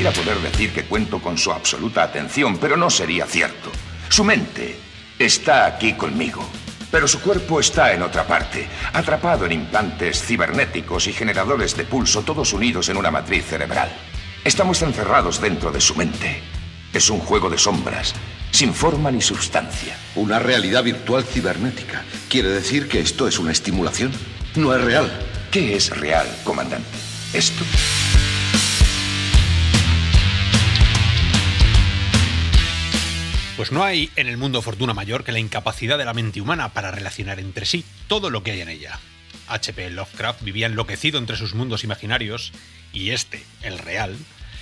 Quisiera poder decir que cuento con su absoluta atención, pero no sería cierto. Su mente está aquí conmigo, pero su cuerpo está en otra parte, atrapado en implantes cibernéticos y generadores de pulso, todos unidos en una matriz cerebral. Estamos encerrados dentro de su mente. Es un juego de sombras, sin forma ni sustancia. Una realidad virtual cibernética. ¿Quiere decir que esto es una estimulación? No es real. ¿Qué es real, comandante? ¿Esto? Pues no hay en el mundo fortuna mayor que la incapacidad de la mente humana para relacionar entre sí todo lo que hay en ella. H.P. Lovecraft vivía enloquecido entre sus mundos imaginarios y este, el real,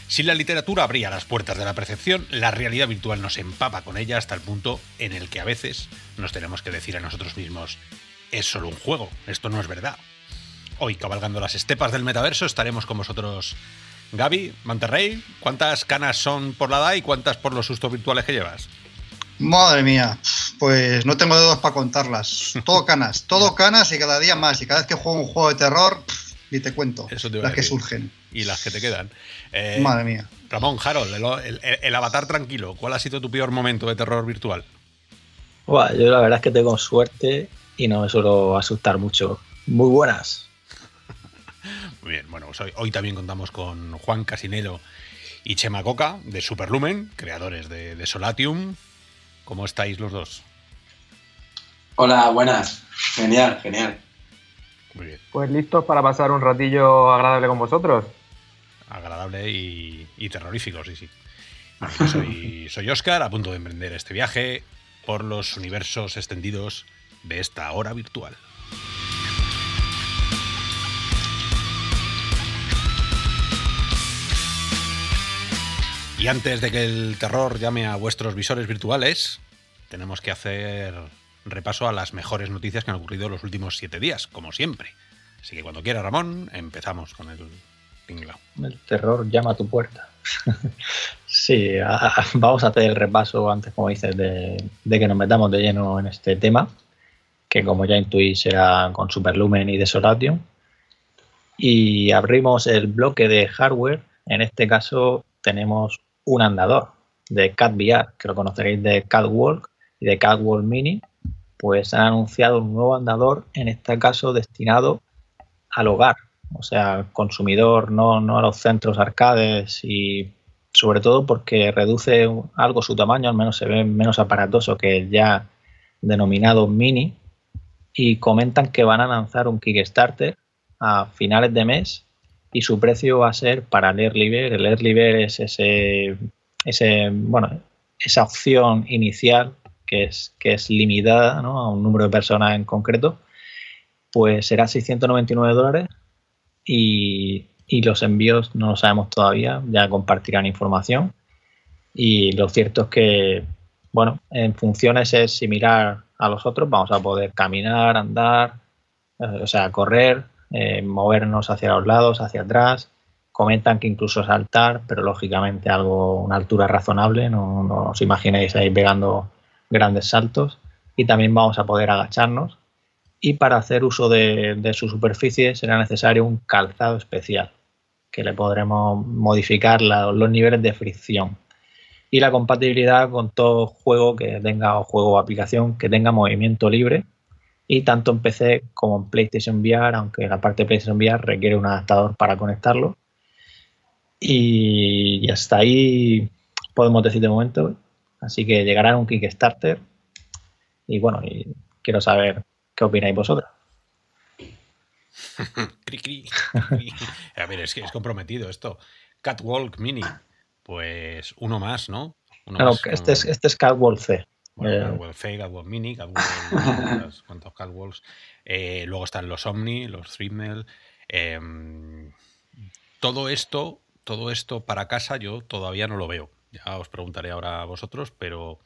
si la literatura abría las puertas de la percepción, la realidad virtual nos empapa con ella hasta el punto en el que a veces nos tenemos que decir a nosotros mismos, es solo un juego, esto no es verdad. Hoy, cabalgando las estepas del metaverso, estaremos con vosotros. Gaby, Monterrey, ¿cuántas canas son por la edad y cuántas por los sustos virtuales que llevas? Madre mía, pues no tengo dedos para contarlas. Todo canas, todo canas y cada día más. Y cada vez que juego un juego de terror, ni te cuento. las que surgen. Y las que te quedan. Eh, Madre mía. Ramón, Harold, el, avatar tranquilo, ¿cuál ha sido tu peor momento de terror virtual? yo la verdad es que tengo suerte y no me suelo asustar mucho. Muy buenas. Muy bien, bueno, pues hoy, también contamos con Juan Casinelo y Chema Coca de Superlumen, creadores de Solatium, ¿Cómo estáis los dos? Hola, buenas. Genial, genial. Muy bien. Pues listos para pasar un ratillo agradable con vosotros. Agradable y, terrorífico, sí, sí. soy, soy Oscar, a punto de emprender este viaje por los universos extendidos de esta hora virtual. Y antes de que el terror llame a vuestros visores virtuales, tenemos que hacer repaso a las mejores noticias que han ocurrido los últimos siete días, como siempre. Así que cuando quiera, Ramón, empezamos con el tinglao. El terror llama a tu puerta. sí, vamos a hacer el repaso antes, como dices, de, que nos metamos de lleno en este tema, que como ya intuí será con Superlumen y de Solation. Y abrimos el bloque de hardware. En este caso tenemos un andador de CatVR, que lo conoceréis de Catwalk y de Catwalk Mini, pues han anunciado un nuevo andador, en este caso destinado al hogar, o sea, consumidor, no, no a los centros arcades y sobre todo porque reduce algo su tamaño, al menos se ve menos aparatoso que el ya denominado Mini, y comentan que van a lanzar un Kickstarter a finales de mes y su precio va a ser para el Early. El Early Bird es ese, ese, bueno, esa opción inicial que es, que es limitada a un número de personas en concreto, pues será 699 dólares y, y los envíos no lo sabemos todavía, ya compartirán información. Y lo cierto es que, bueno, en funciones es similar a los otros, vamos a poder caminar, andar, eh, o sea, correr, eh, movernos hacia los lados, hacia atrás. Comentan que incluso saltar, pero lógicamente algo, una altura razonable, no, os imaginéis ahí pegando grandes saltos. Y también vamos a poder agacharnos. Y para hacer uso de, de su superficie será necesario un calzado especial, que le podremos modificar los niveles de fricción y la compatibilidad con todo juego que tenga o juego o aplicación que tenga movimiento libre y tanto en PC como en PlayStation VR, aunque la parte de PlayStation VR requiere un adaptador para conectarlo. Y hasta ahí podemos decir de momento. Así que llegará un Kickstarter. Y bueno, y quiero saber qué opináis vosotros. A ver, es que es comprometido esto. Catwalk Mini. Pues uno más, ¿no? claro, este, es, este es Catwalk C. Bueno, eh. Mini, cuántos Catwalks. Eh, luego están los Omni, los Threadmill. Em, todo esto, todo esto para casa yo todavía no lo veo. Ya os preguntaré ahora a vosotros, pero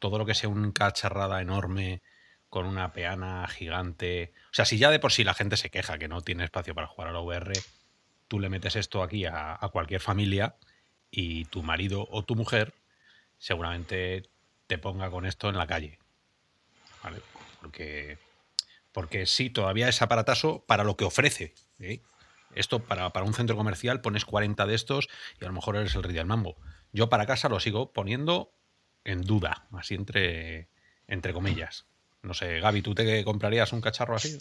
todo lo que sea un cacharrada enorme con una peana gigante. O sea, si ya de por sí la gente se queja que no tiene espacio para jugar a la VR, tú le metes esto aquí a cualquier familia y tu marido o tu mujer seguramente te ponga con esto en la calle. Porque, porque sí, todavía es aparataso para lo que ofrece. ¿eh? Esto para, un centro comercial pones 40 de estos y a lo mejor eres el rey del mambo. Yo para casa lo sigo poniendo en duda, así entre, entre comillas. No sé, Gaby, ¿tú te comprarías un cacharro así?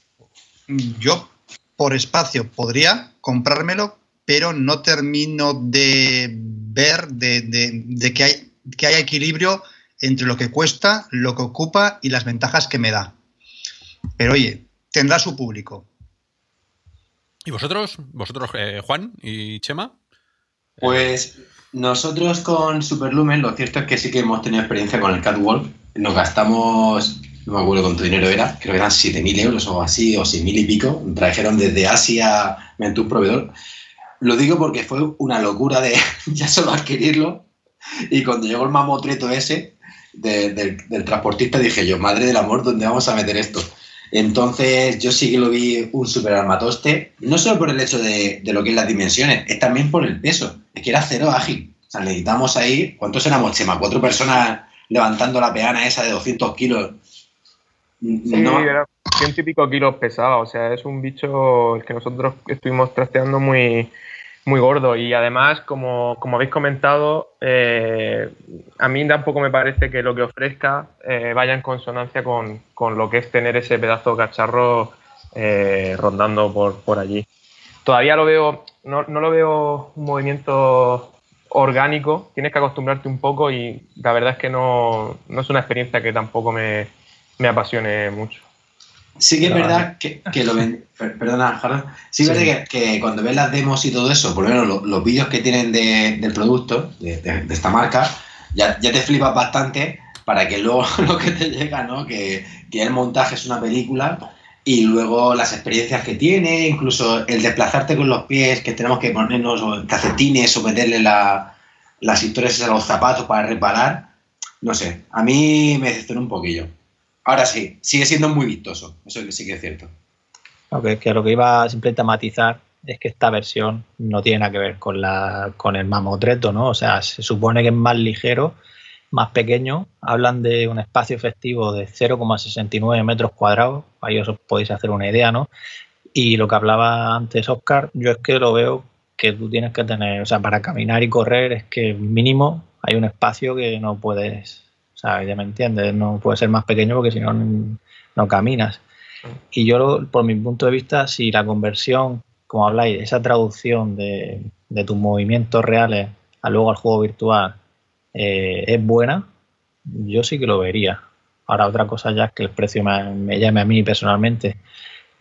Yo, por espacio, podría comprármelo, pero no termino de ver de, que, hay, que hay equilibrio entre lo que cuesta, lo que ocupa y las ventajas que me da. Pero oye, tendrá su público. ¿Y vosotros? ¿Vosotros, eh, Juan y Chema? Pues nosotros con Superlumen, lo cierto es que sí que hemos tenido experiencia con el Catwalk. Nos gastamos, no me acuerdo cuánto dinero era, creo que eran 7.000 euros o así, o 6.000 y pico. Trajeron desde Asia mediante un proveedor. Lo digo porque fue una locura de ya solo adquirirlo. Y cuando llegó el mamotreto ese del, del transportista, dije yo, madre del amor, ¿dónde vamos a meter esto? Entonces, yo sí que lo vi un super armatoste, no solo por el hecho de, lo que es las dimensiones, es también por el peso. Es que era cero ágil. O sea, necesitamos ahí, ¿cuántos éramos, Chema? Cuatro personas levantando la peana esa de 200 kilos. Sí, no. era ciento y pico kilos pesaba. O sea, es un bicho el que nosotros estuvimos trasteando muy, muy gordo y además, como, habéis comentado, eh, a mí tampoco me parece que lo que ofrezca eh, vaya en consonancia con, lo que es tener ese pedazo de cacharro eh, rondando por, por, allí. Todavía lo veo, no, lo veo un movimiento orgánico, tienes que acostumbrarte un poco y la verdad es que no, es una experiencia que tampoco me apasione mucho. Sí que es verdad que, lo ven. Perdona, Harold. Sí, es verdad que, cuando ves las demos y todo eso, por lo menos los, vídeos que tienen del producto, de, esta marca, ya, te flipas bastante para que luego lo que te llega, ¿no? Que, el montaje es una película y luego las experiencias que tiene, incluso el desplazarte con los pies, que tenemos que ponernos calcetines o meterle las historias a los zapatos para reparar. No sé, a mí me decepcionó un poquillo. Ahora sí, sigue siendo muy vistoso, eso sí que es cierto. Lo que iba simplemente a matizar es que esta versión no tiene nada que ver con, la, con el mamotreto, ¿no? O sea, se supone que es más ligero, más pequeño. Hablan de un espacio efectivo de 0,69 metros cuadrados, ahí os podéis hacer una idea, ¿no? Y lo que hablaba antes Oscar, yo es que lo veo que tú tienes que tener, o sea, para caminar y correr es que mínimo hay un espacio que no puedes sea, ya me entiendes, no puede ser más pequeño porque si no, no caminas. Y yo, por mi punto de vista, si la conversión, como habláis, esa traducción de, tus movimientos reales a luego al juego virtual eh, es buena, yo sí que lo vería. Ahora otra cosa ya es que el precio me, llame a mí personalmente,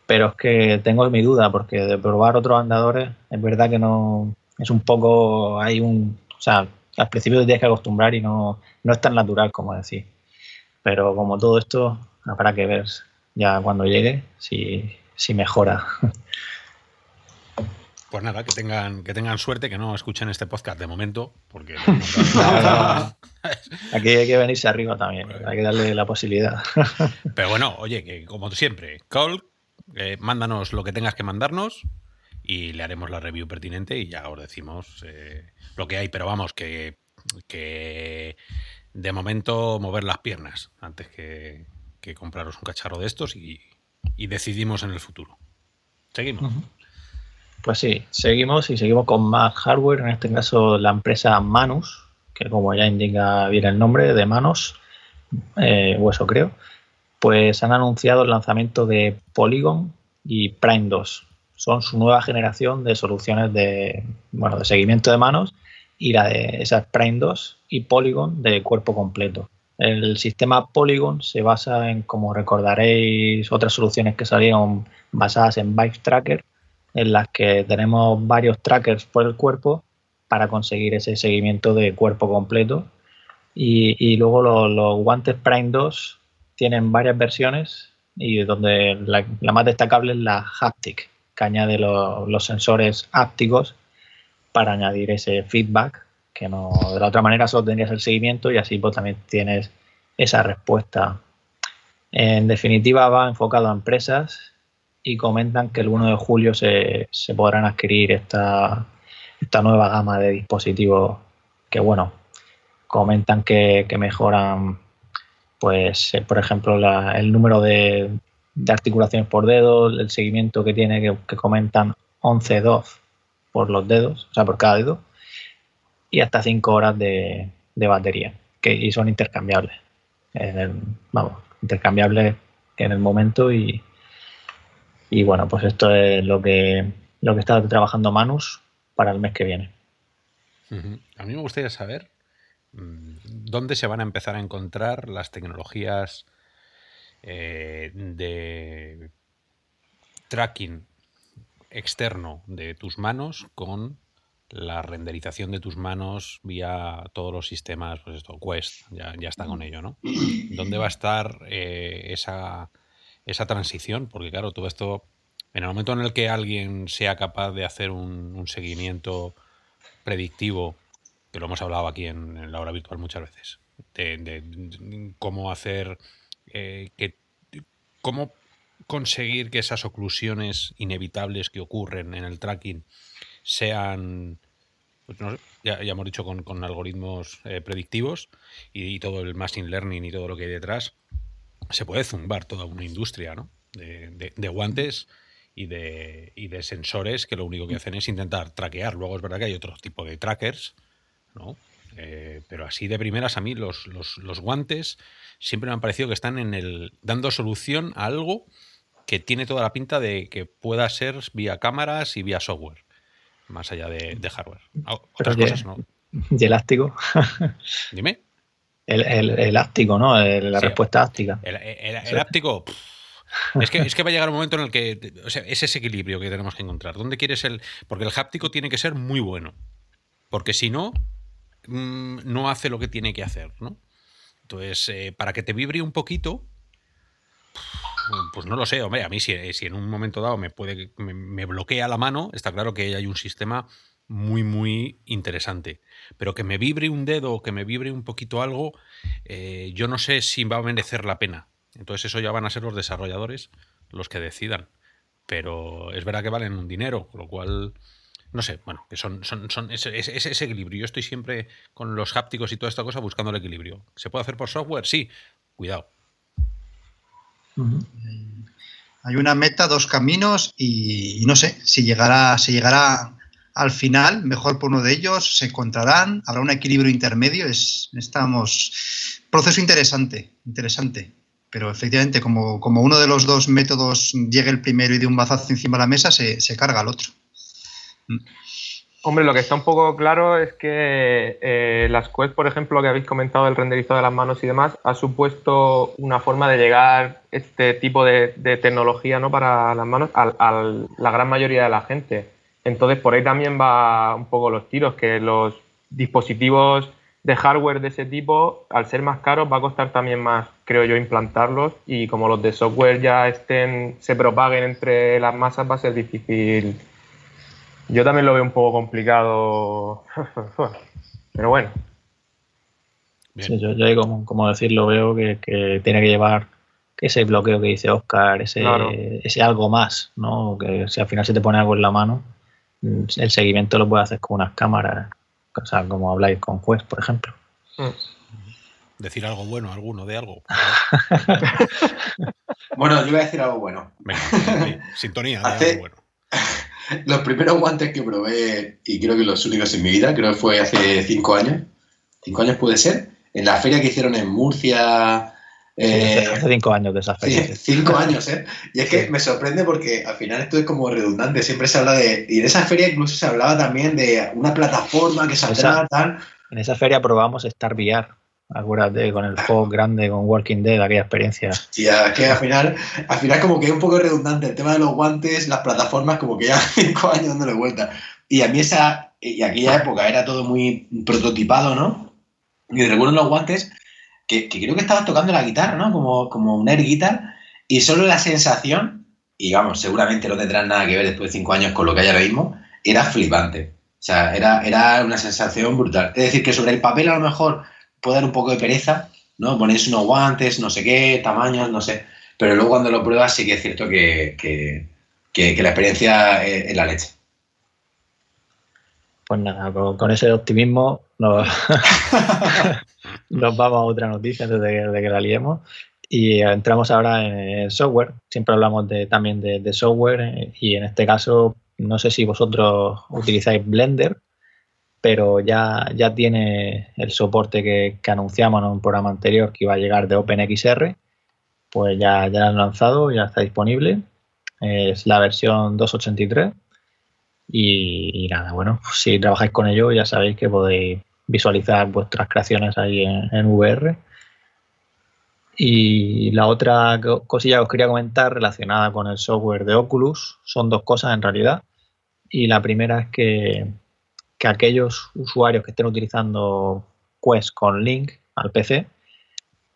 pero es que tengo mi duda porque de probar otros andadores es verdad que no es un poco hay un o sea al principio te tienes que acostumbrar y no, es tan natural como decir. Pero como todo esto, habrá que ver ya cuando llegue si, mejora. Pues nada, que tengan, que tengan suerte, que no escuchen este podcast de momento, porque aquí hay que venirse arriba también, hay que darle la posibilidad. Pero bueno, oye, que como siempre, call, eh, mándanos lo que tengas que mandarnos y le haremos la review pertinente y ya os decimos eh, lo que hay. Pero vamos, que, de momento mover las piernas antes que, compraros un cacharro de estos y, decidimos en el futuro. Seguimos. Pues sí, seguimos y seguimos con más hardware, en este caso la empresa Manus, que como ya indica bien el nombre, de manos, eh, hueso creo, pues han anunciado el lanzamiento de Polygon y Prime 2 son su nueva generación de soluciones de, bueno, de seguimiento de manos y la de esas Prime 2 y Polygon de cuerpo completo. El sistema Polygon se basa en, como recordaréis, otras soluciones que salieron basadas en Vive Tracker, en las que tenemos varios trackers por el cuerpo para conseguir ese seguimiento de cuerpo completo. Y, luego los, guantes Prime 2 tienen varias versiones y donde la, la más destacable es la Haptic, que añade los sensores ápticos para añadir ese feedback, que no de la otra manera solo tendrías el seguimiento y así pues también tienes esa respuesta. En definitiva va enfocado a empresas y comentan que el 1 de julio se, podrán adquirir esta, esta nueva gama de dispositivos que bueno, comentan que, mejoran pues por ejemplo el número de, de articulaciones por dedo, el seguimiento que tiene que, comentan 11 2 por los dedos, o sea, por cada dedo, y hasta 5 horas de, batería, que y son intercambiables. vamos, intercambiables en el momento y, y bueno, pues esto es lo que, lo que está trabajando Manus para el mes que viene. A mí me gustaría saber mm, dónde se van a empezar a encontrar las tecnologías eh, de tracking externo de tus manos con la renderización de tus manos vía todos los sistemas, pues esto, Quest, ya, está con ello, ¿no? ¿Dónde va a estar eh, esa, esa transición? Porque claro, todo esto, en el momento en el que alguien sea capaz de hacer un, seguimiento predictivo, que lo hemos hablado aquí en, la hora virtual muchas veces, de, cómo hacer eh, que cómo conseguir que esas oclusiones inevitables que ocurren en el tracking sean, pues ya, hemos dicho, con, algoritmos eh, predictivos y, todo el machine learning y todo lo que hay detrás, se puede zumbar toda una industria de, guantes y de, y de sensores que lo único que hacen es intentar traquear. Luego es verdad que hay otro tipo de trackers, ¿no? Eh, pero así de primeras a mí los, los, los, guantes siempre me han parecido que están en el dando solución a algo que tiene toda la pinta de que pueda ser vía cámaras y vía software, más allá de, hardware. Ah, otras cosas no. ¿Y elástico? Dime. El, el, elástico, ¿no? la respuesta áptica. El, elástico. Es que, es que va a llegar un momento en el que. O sea, es ese equilibrio que tenemos que encontrar. ¿Dónde quieres el.? Porque el háptico tiene que ser muy bueno. Porque si no, mm, no hace lo que tiene que hacer, ¿no? Entonces, eh, para que te vibre un poquito, pues no lo sé, hombre, a mí si, en un momento dado me puede me, bloquea la mano, está claro que hay un sistema muy, muy interesante. Pero que me vibre un dedo que me vibre un poquito algo, eh, yo no sé si va a merecer la pena. Entonces eso ya van a ser los desarrolladores los que decidan. Pero es verdad que valen un dinero, con lo cual, no sé, bueno, que son, son, son ese, equilibrio. Yo estoy siempre con los hápticos y toda esta cosa buscando el equilibrio. ¿Se puede hacer por software? Sí, cuidado. Hay una meta, dos caminos y, no sé, si llegará, si llegará al final, mejor por uno de ellos, se encontrarán, habrá un equilibrio intermedio, es, estamos, proceso interesante, interesante, pero efectivamente como, como uno de los dos métodos llegue el primero y de un bazazo encima de la mesa, se, se carga al otro. Hombre, lo que está un poco claro es que eh, las Quest, por ejemplo, que habéis comentado del renderizado de las manos y demás, ha supuesto una forma de llegar este tipo de, tecnología ¿no? para las manos a, la gran mayoría de la gente. Entonces, por ahí también va un poco los tiros, que los dispositivos de hardware de ese tipo, al ser más caros, va a costar también más, creo yo, implantarlos y como los de software ya estén, se propaguen entre las masas, va a ser difícil yo también lo veo un poco complicado, pero bueno. Sí, yo, yo como, decirlo, veo que, tiene que llevar ese bloqueo que dice Oscar, ese, ese algo más, ¿no? Que si al final se te pone algo en la mano, mm, el seguimiento lo puede hacer con unas cámaras, o sea, como habláis con Quest, por ejemplo. Mm. Decir algo bueno, alguno de algo. bueno, yo voy a decir algo bueno. sintonía de algo bueno. Los primeros guantes que probé, y creo que los únicos en mi vida, creo que fue hace cinco años. ¿Cinco años puede ser? En la feria que hicieron en Murcia. Eh, hace cinco años de esa feria. cinco años, ¿eh? Y es que me sorprende porque al final esto es como redundante. Siempre se habla de. Y en esa feria incluso se hablaba también de una plataforma que saldrá, tal. En esa feria probamos Star VR. Acuérdate, con el juego grande, con Walking Dead, aquella experiencia. Sí, que al final, al final como que es un poco redundante el tema de los guantes, las plataformas, como que ya cinco años dándole vuelta. Y a mí esa, y aquella época era todo muy prototipado, ¿no? Y recuerdo los guantes que, creo que estabas tocando la guitarra, ¿no? Como, como un air guitar, y solo la sensación, y vamos, seguramente no tendrán nada que ver después de cinco años con lo que hay ahora mismo, era flipante. O sea, era, era una sensación brutal. Es decir, que sobre el papel a lo mejor puede dar un poco de pereza, ¿no? Ponéis unos guantes, no sé qué, tamaños, no sé. Pero luego cuando lo pruebas sí que es cierto que, la experiencia es, la leche. Pues nada, con, ese optimismo nos, vamos a otra noticia antes de, que la liemos. Y entramos ahora en software. Siempre hablamos de, también de, software eh, y en este caso no sé si vosotros utilizáis Blender, pero ya, ya tiene el soporte que, anunciamos en un programa anterior que iba a llegar de OpenXR, pues ya, ya han lanzado, ya está disponible. Es la versión 283. Y, nada, bueno, pues si trabajáis con ello ya sabéis que podéis visualizar vuestras creaciones ahí en, VR. Y la otra cosilla que os quería comentar relacionada con el software de Oculus son dos cosas en realidad. Y la primera es que que aquellos usuarios que estén utilizando Quest con link al PC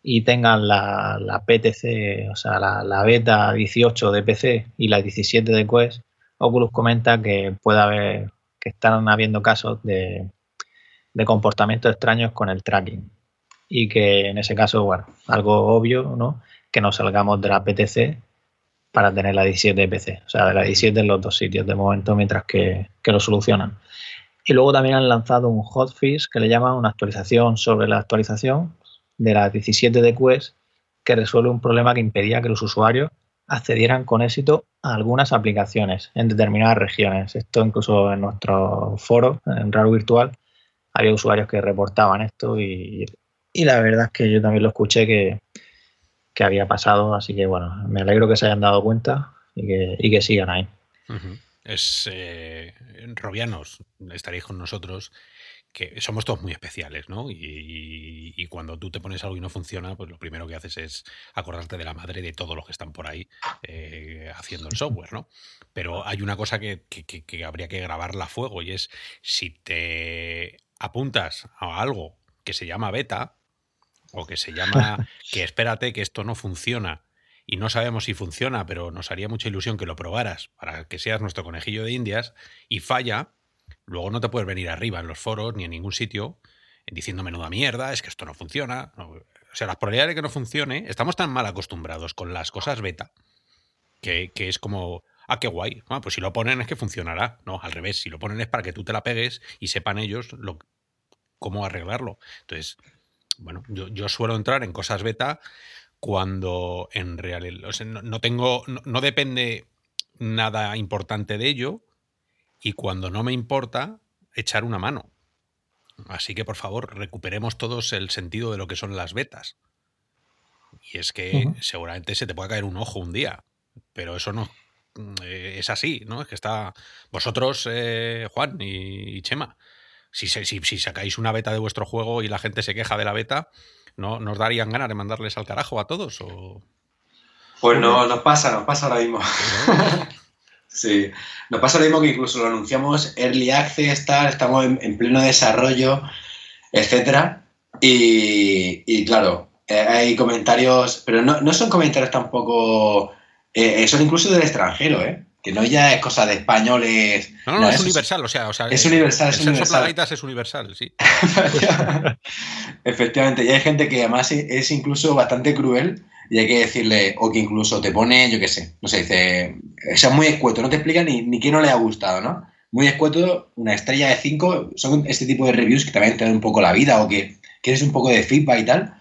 y tengan la, PTC, o sea, la, beta 18 de PC y la 17 de Quest, Oculus comenta que puede haber, que están habiendo casos de, de comportamientos extraños con el tracking y que en ese caso, bueno, algo obvio, ¿no? Que nos salgamos de la PTC para tener la 17 de PC, o sea, de la 17 en los dos sitios de momento mientras que, que lo solucionan. Y luego también han lanzado un hotfix que le llaman una actualización sobre la actualización de la 17 de Quest que resuelve un problema que impedía que los usuarios accedieran con éxito a algunas aplicaciones en determinadas regiones. Esto incluso en nuestro foro, en Raro Virtual, había usuarios que reportaban esto y, la verdad es que yo también lo escuché que, había pasado, así que bueno, me alegro que se hayan dado cuenta y que, sigan ahí es eh, Robianos, estaréis con nosotros, que somos todos muy especiales, ¿no? Y, cuando tú te pones algo y no funciona, pues lo primero que haces es acordarte de la madre de todos los que están por ahí eh, haciendo el software, ¿no? Pero hay una cosa que, que, habría que grabarla a fuego y es si te apuntas a algo que se llama beta o que se llama que espérate que esto no funciona y no sabemos si funciona, pero nos haría mucha ilusión que lo probaras para que seas nuestro conejillo de indias y falla, luego no te puedes venir arriba en los foros ni en ningún sitio diciendo menuda mierda, es que esto no funciona. O sea, las probabilidades de que no funcione, estamos tan mal acostumbrados con las cosas beta que, es como, ah, qué guay. Ah, pues si lo ponen es que funcionará. No, al revés, si lo ponen es para que tú te la pegues y sepan ellos lo, cómo arreglarlo. Entonces, bueno, yo, yo suelo entrar en cosas beta cuando en realidad no, tengo, no, depende nada importante de ello y cuando no me importa, echar una mano. Así que por favor, recuperemos todos el sentido de lo que son las betas. Y es que seguramente se te puede caer un ojo un día, pero eso no eh, es así, ¿no? Es que está vosotros, eh, Juan y, Chema. Si, si, si, sacáis una beta de vuestro juego y la gente se queja de la beta, ¿No nos darían ganas de mandarles al carajo a todos? O... Pues no, nos pasa, nos pasa ahora mismo. sí, nos pasa ahora mismo que incluso lo anunciamos early access, tal, estamos en, pleno desarrollo, etcétera. Y, claro, eh, hay comentarios, pero no, son comentarios tampoco, eh, son incluso del extranjero, ¿eh? Que no ya es cosa de españoles. No, no, es, universal, o sea, es, universal, es universal. es universal, sí. Efectivamente, y hay gente que además es incluso bastante cruel y hay que decirle, o que incluso te pone, yo qué sé, no sé, dice, o sea, muy escueto, no te explica ni, ni qué no le ha gustado, ¿no? Muy escueto, una estrella de cinco, son este tipo de reviews que también te dan un poco la vida o que quieres un poco de feedback y tal,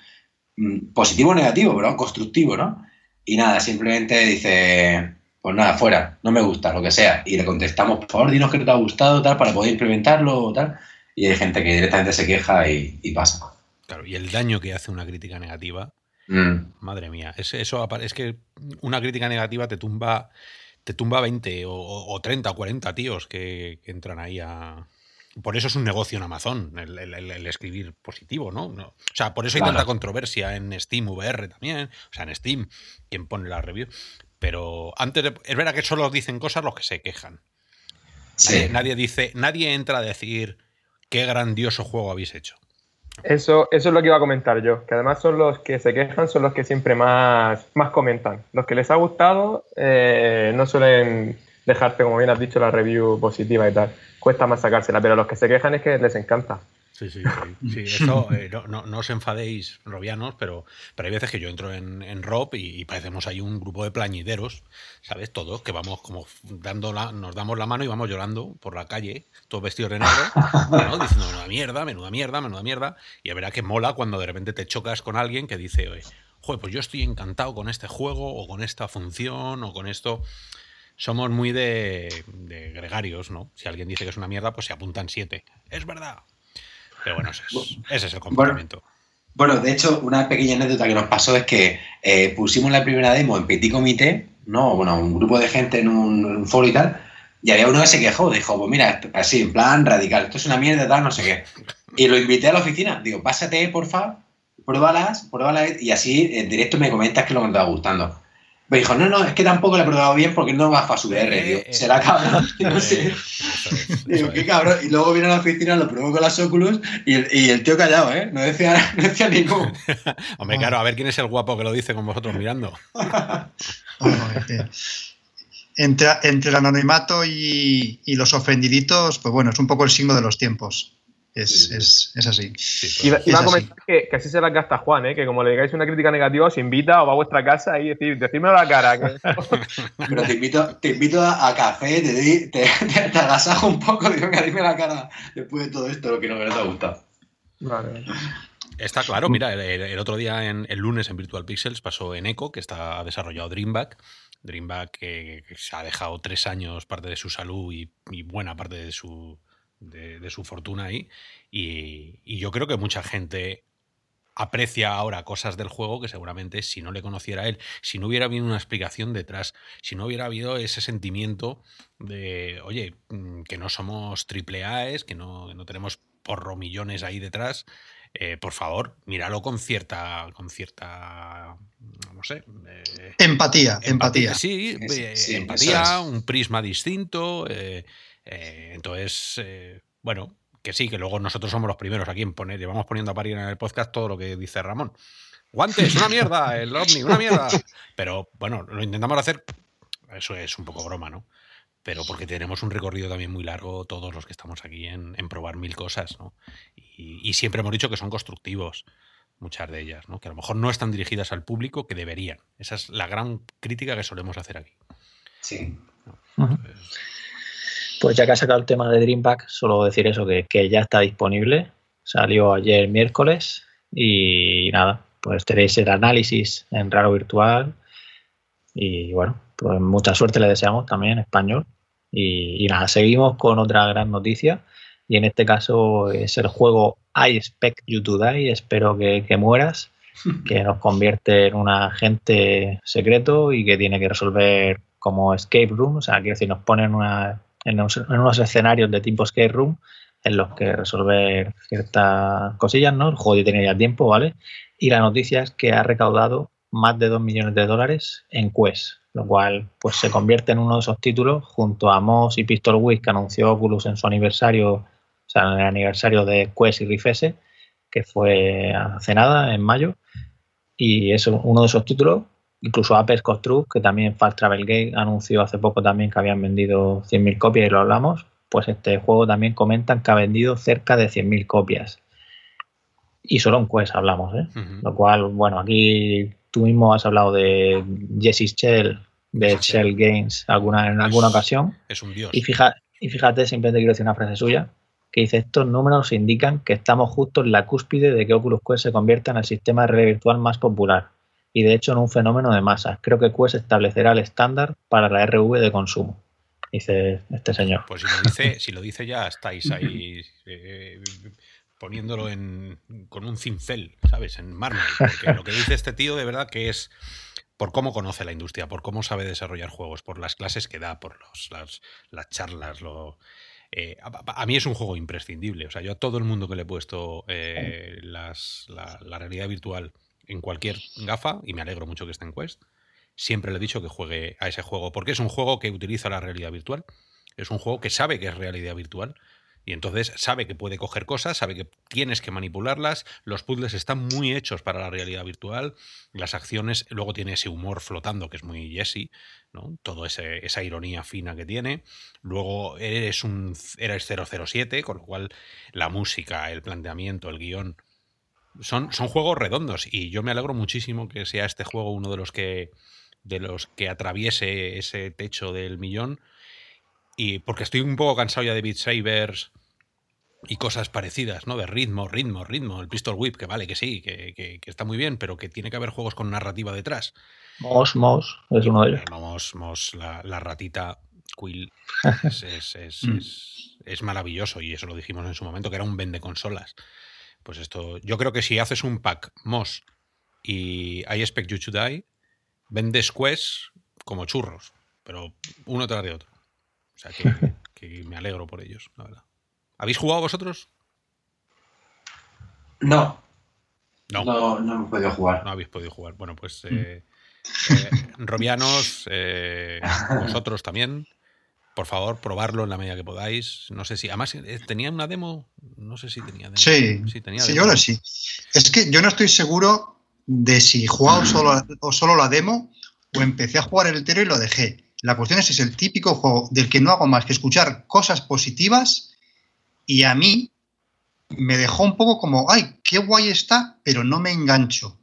mm, positivo o negativo, pero constructivo, ¿no? Y nada, simplemente dice, pues nada, fuera, no me gusta, lo que sea. Y le contestamos, por favor, dinos que te ha gustado, tal, para poder implementarlo, o tal. Y hay gente que directamente se queja y, pasa. Claro, y el daño que hace una crítica negativa, mm. madre mía, es, eso es que una crítica negativa te tumba te tumba 20 o, 30 o 40 tíos que, entran ahí a, por eso es un negocio en Amazon, el, escribir positivo, ¿no? O sea, por eso hay tanta controversia en Steam VR también, o sea, en Steam, quien pone la review. Pero antes de, es verdad que solo dicen cosas los que se quejan. Sí. Nadie, dice, nadie entra a decir qué grandioso juego habéis hecho. Eso, eso es lo que iba a comentar yo, que además son los que se quejan, son los que siempre más, más comentan. Los que les ha gustado eh, no suelen dejarte, como bien has dicho, la review positiva y tal. Cuesta más sacársela, pero los que se quejan es que les encanta. Sí, sí, sí. Eso, eh, no, os enfadéis, robianos, pero, pero hay veces que yo entro en, en Rob y, parecemos ahí un grupo de plañideros, ¿sabes? Todos, que vamos como dando la, nos damos la mano y vamos llorando por la calle, todos vestidos de negro, diciendo menuda mierda, menuda mierda, menuda mierda. Y verdad que mola cuando de repente te chocas con alguien que dice, oye, joder, pues yo estoy encantado con este juego o con esta función o con esto. somos muy de, gregarios, ¿no? Si alguien dice que es una mierda, pues se apuntan siete. Es verdad. Pero bueno, ese es, el comportamiento. Bueno, de hecho, una pequeña anécdota que nos pasó es que eh, pusimos la primera demo en Petit Comité, ¿no? Bueno, un grupo de gente en un, foro y tal, y había uno que se quejó, dijo, pues mira, así, en plan radical, esto es una mierda, tal, no sé qué. Y lo invité a la oficina, digo, pásate, porfa, pruébalas, pruébalas, y así en directo me comentas que es lo que te va gustando. Me dijo, no, no, es que tampoco le he probado bien porque no va a su VR, tío. Eh, será cabrón. no sé. Digo, qué cabrón. Y luego viene a la oficina, lo probó con las Oculus y el, y el tío callado, ¿eh? No decía, no decía ningún. Hombre, claro, a ver quién es el guapo que lo dice con vosotros mirando. entre, entre el anonimato y, y los ofendiditos, pues bueno, es un poco el signo de los tiempos. Es, es, es, así. iba, a comentar que, así se las gasta Juan, ¿eh? que como le digáis una crítica negativa, os invita o va a vuestra casa y decir, decídmelo a la cara. Pero te invito, te invito a, café, te, te, te, agasajo un poco, digo, que dime la cara después de todo esto, lo que no me ha gustado. Vale. Está claro, mira, el, otro día, en, el lunes en Virtual Pixels, pasó en Echo, que está desarrollado Dreamback. Dreamback que, se ha dejado tres años parte de su salud y buena parte de su, de, su fortuna ahí. Y, yo creo que mucha gente aprecia ahora cosas del juego que seguramente si no le conociera a él, si no hubiera habido una explicación detrás, si no hubiera habido ese sentimiento de, oye, mm, que no somos triple A, que no, no tenemos porro millones ahí detrás, eh, por favor, míralo con cierta, con cierta, no sé. Eh, empatía, empatía, Sí, eh, empatía, un prisma distinto. Eh, entonces, eh, bueno, que sí, que luego nosotros somos los primeros aquí en poner, llevamos poniendo a parir en el podcast todo lo que dice Ramón. Guantes, una mierda, el ovni, una mierda. Pero bueno, lo intentamos hacer, eso es un poco broma, ¿no? Pero porque tenemos un recorrido también muy largo todos los que estamos aquí en, probar mil cosas, ¿no? Y, siempre hemos dicho que son constructivos, muchas de ellas, ¿no? Que a lo mejor no están dirigidas al público que deberían. Esa es la gran crítica que solemos hacer aquí. Sí. Pues ya que ha sacado el tema de Dreamback, solo decir eso, que, ya está disponible. Salió ayer miércoles y nada, pues tenéis el análisis en Raro Virtual y bueno, pues mucha suerte le deseamos también en español. Y, nada, seguimos con otra gran noticia y en este caso es el juego I Expect You to Die, espero que, que mueras, que nos convierte en un agente secreto y que tiene que resolver como escape room, o sea, quiero decir, nos ponen una en unos, escenarios de tipo skate room en los que resolver ciertas cosillas, ¿no? El juego ya tenía ya tiempo, ¿vale? Y la noticia es que ha recaudado más de 2 millones de dólares en Quest, lo cual pues se convierte en uno de esos títulos junto a Moss y Pistol Whip que anunció Oculus en su aniversario, o sea, en el aniversario de Quest y Rifese, que fue hace nada, en mayo. Y es uno de esos títulos incluso Apex Construct, que también Fast Travel Game anunció hace poco también que habían vendido 100.000 copias y lo hablamos, pues este juego también comentan que ha vendido cerca de 100.000 copias. Y solo en Quest hablamos, ¿eh? Lo cual, bueno, aquí tú mismo has hablado de Jesse Shell, de Shell Games alguna, en alguna ocasión. Es un dios. Y, fija, y fíjate, simplemente quiero decir una frase suya, que dice, estos números indican que estamos justo en la cúspide de que Oculus Quest se convierta en el sistema de realidad virtual más popular y de hecho en un fenómeno de masas. Creo que Quest establecerá el estándar para la RV de consumo, dice este señor. Pues si lo dice, si lo dice ya estáis ahí eh, poniéndolo en, con un cincel, ¿sabes? En mármol. Porque lo que dice este tío de verdad que es por cómo conoce la industria, por cómo sabe desarrollar juegos, por las clases que da, por los, las, charlas, lo, eh, a, mí es un juego imprescindible. O sea, yo a todo el mundo que le he puesto eh, la, la, realidad virtual en cualquier gafa, y me alegro mucho que esté en Quest, siempre le he dicho que juegue a ese juego, porque es un juego que utiliza la realidad virtual, es un juego que sabe que es realidad virtual, y entonces sabe que puede coger cosas, sabe que tienes que manipularlas, los puzzles están muy hechos para la realidad virtual, las acciones, luego tiene ese humor flotando que es muy Jesse, ¿no? Toda esa ironía fina que tiene. Luego eres un eres 007, con lo cual la música, el planteamiento, el guion son, son juegos redondos y yo me alegro muchísimo que sea este juego uno de los que de los que atraviese ese techo del millón y porque estoy un poco cansado ya de Beat Sabers y cosas parecidas, ¿no? De ritmo, ritmo, ritmo. El Pistol Whip, que vale, que sí, que, está muy bien, pero que tiene que haber juegos con narrativa detrás. Mos, Mos, es uno de ellos. Mos, Mos, la, ratita Quill mm. es, maravilloso y eso lo dijimos en su momento, que era un vende consolas. Pues esto, yo creo que si haces un pack Mos y I Expect You to Die, vendes Quest como churros, pero uno tras de otro. O sea que, que me alegro por ellos, la verdad. ¿Habéis jugado vosotros? No. No. No, no hemos podido jugar. No habéis podido jugar. Bueno, pues eh, eh, Robianos, eh, vosotros también. Por favor, probarlo en la medida que podáis. No sé si. Además, ¿tenía una demo? No sé si tenía demo. Sí, sí, tenía sí ahora sí. Es que yo no estoy seguro de si jugado solo, o solo la demo o empecé a jugar el entero y lo dejé. La cuestión es, es el típico juego del que no hago más que escuchar cosas positivas y a mí me dejó un poco como, ay, qué guay está, pero no me engancho.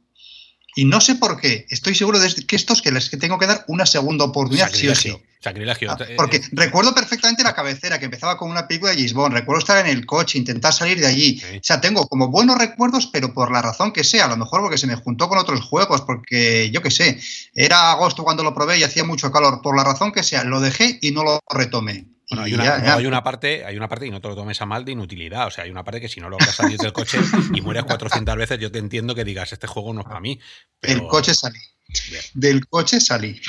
Y no sé por qué. Estoy seguro de que estos que les tengo que dar una segunda oportunidad, sí o sí. Sacrilegio. Ah, porque recuerdo perfectamente la cabecera que empezaba con una película de Gisbon. Recuerdo estar en el coche, intentar salir de allí. O sea, tengo como buenos recuerdos, pero por la razón que sea. A lo mejor porque se me juntó con otros juegos, porque yo qué sé. Era agosto cuando lo probé y hacía mucho calor. Por la razón que sea, lo dejé y no lo retomé hay, una, parte, hay una parte, y no te lo tomes a mal, de inutilidad. O sea, hay una parte que si no logras salir del coche y mueres 400 veces, yo te entiendo que digas, este juego no es para mí. Del coche salí. Del coche salí.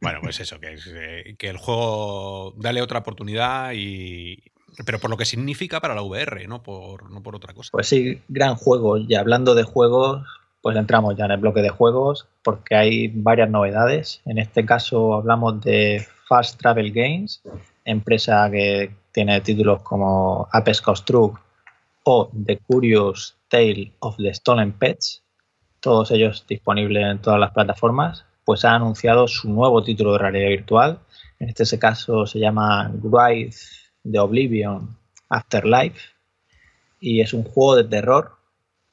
Bueno, pues eso, que, eh, que el juego, dale otra oportunidad y, pero por lo que significa para la VR, no por, no por otra cosa. Pues sí, gran juego. Y hablando de juegos, pues entramos ya en el bloque de juegos, porque hay varias novedades. En este caso hablamos de Fast Travel Games, empresa que tiene títulos como Apex Construct o The Curious Tale of the Stolen Pets, todos ellos disponibles en todas las plataformas, pues ha anunciado su nuevo título de realidad virtual. En este caso se llama Ride the Oblivion Afterlife y es un juego de terror,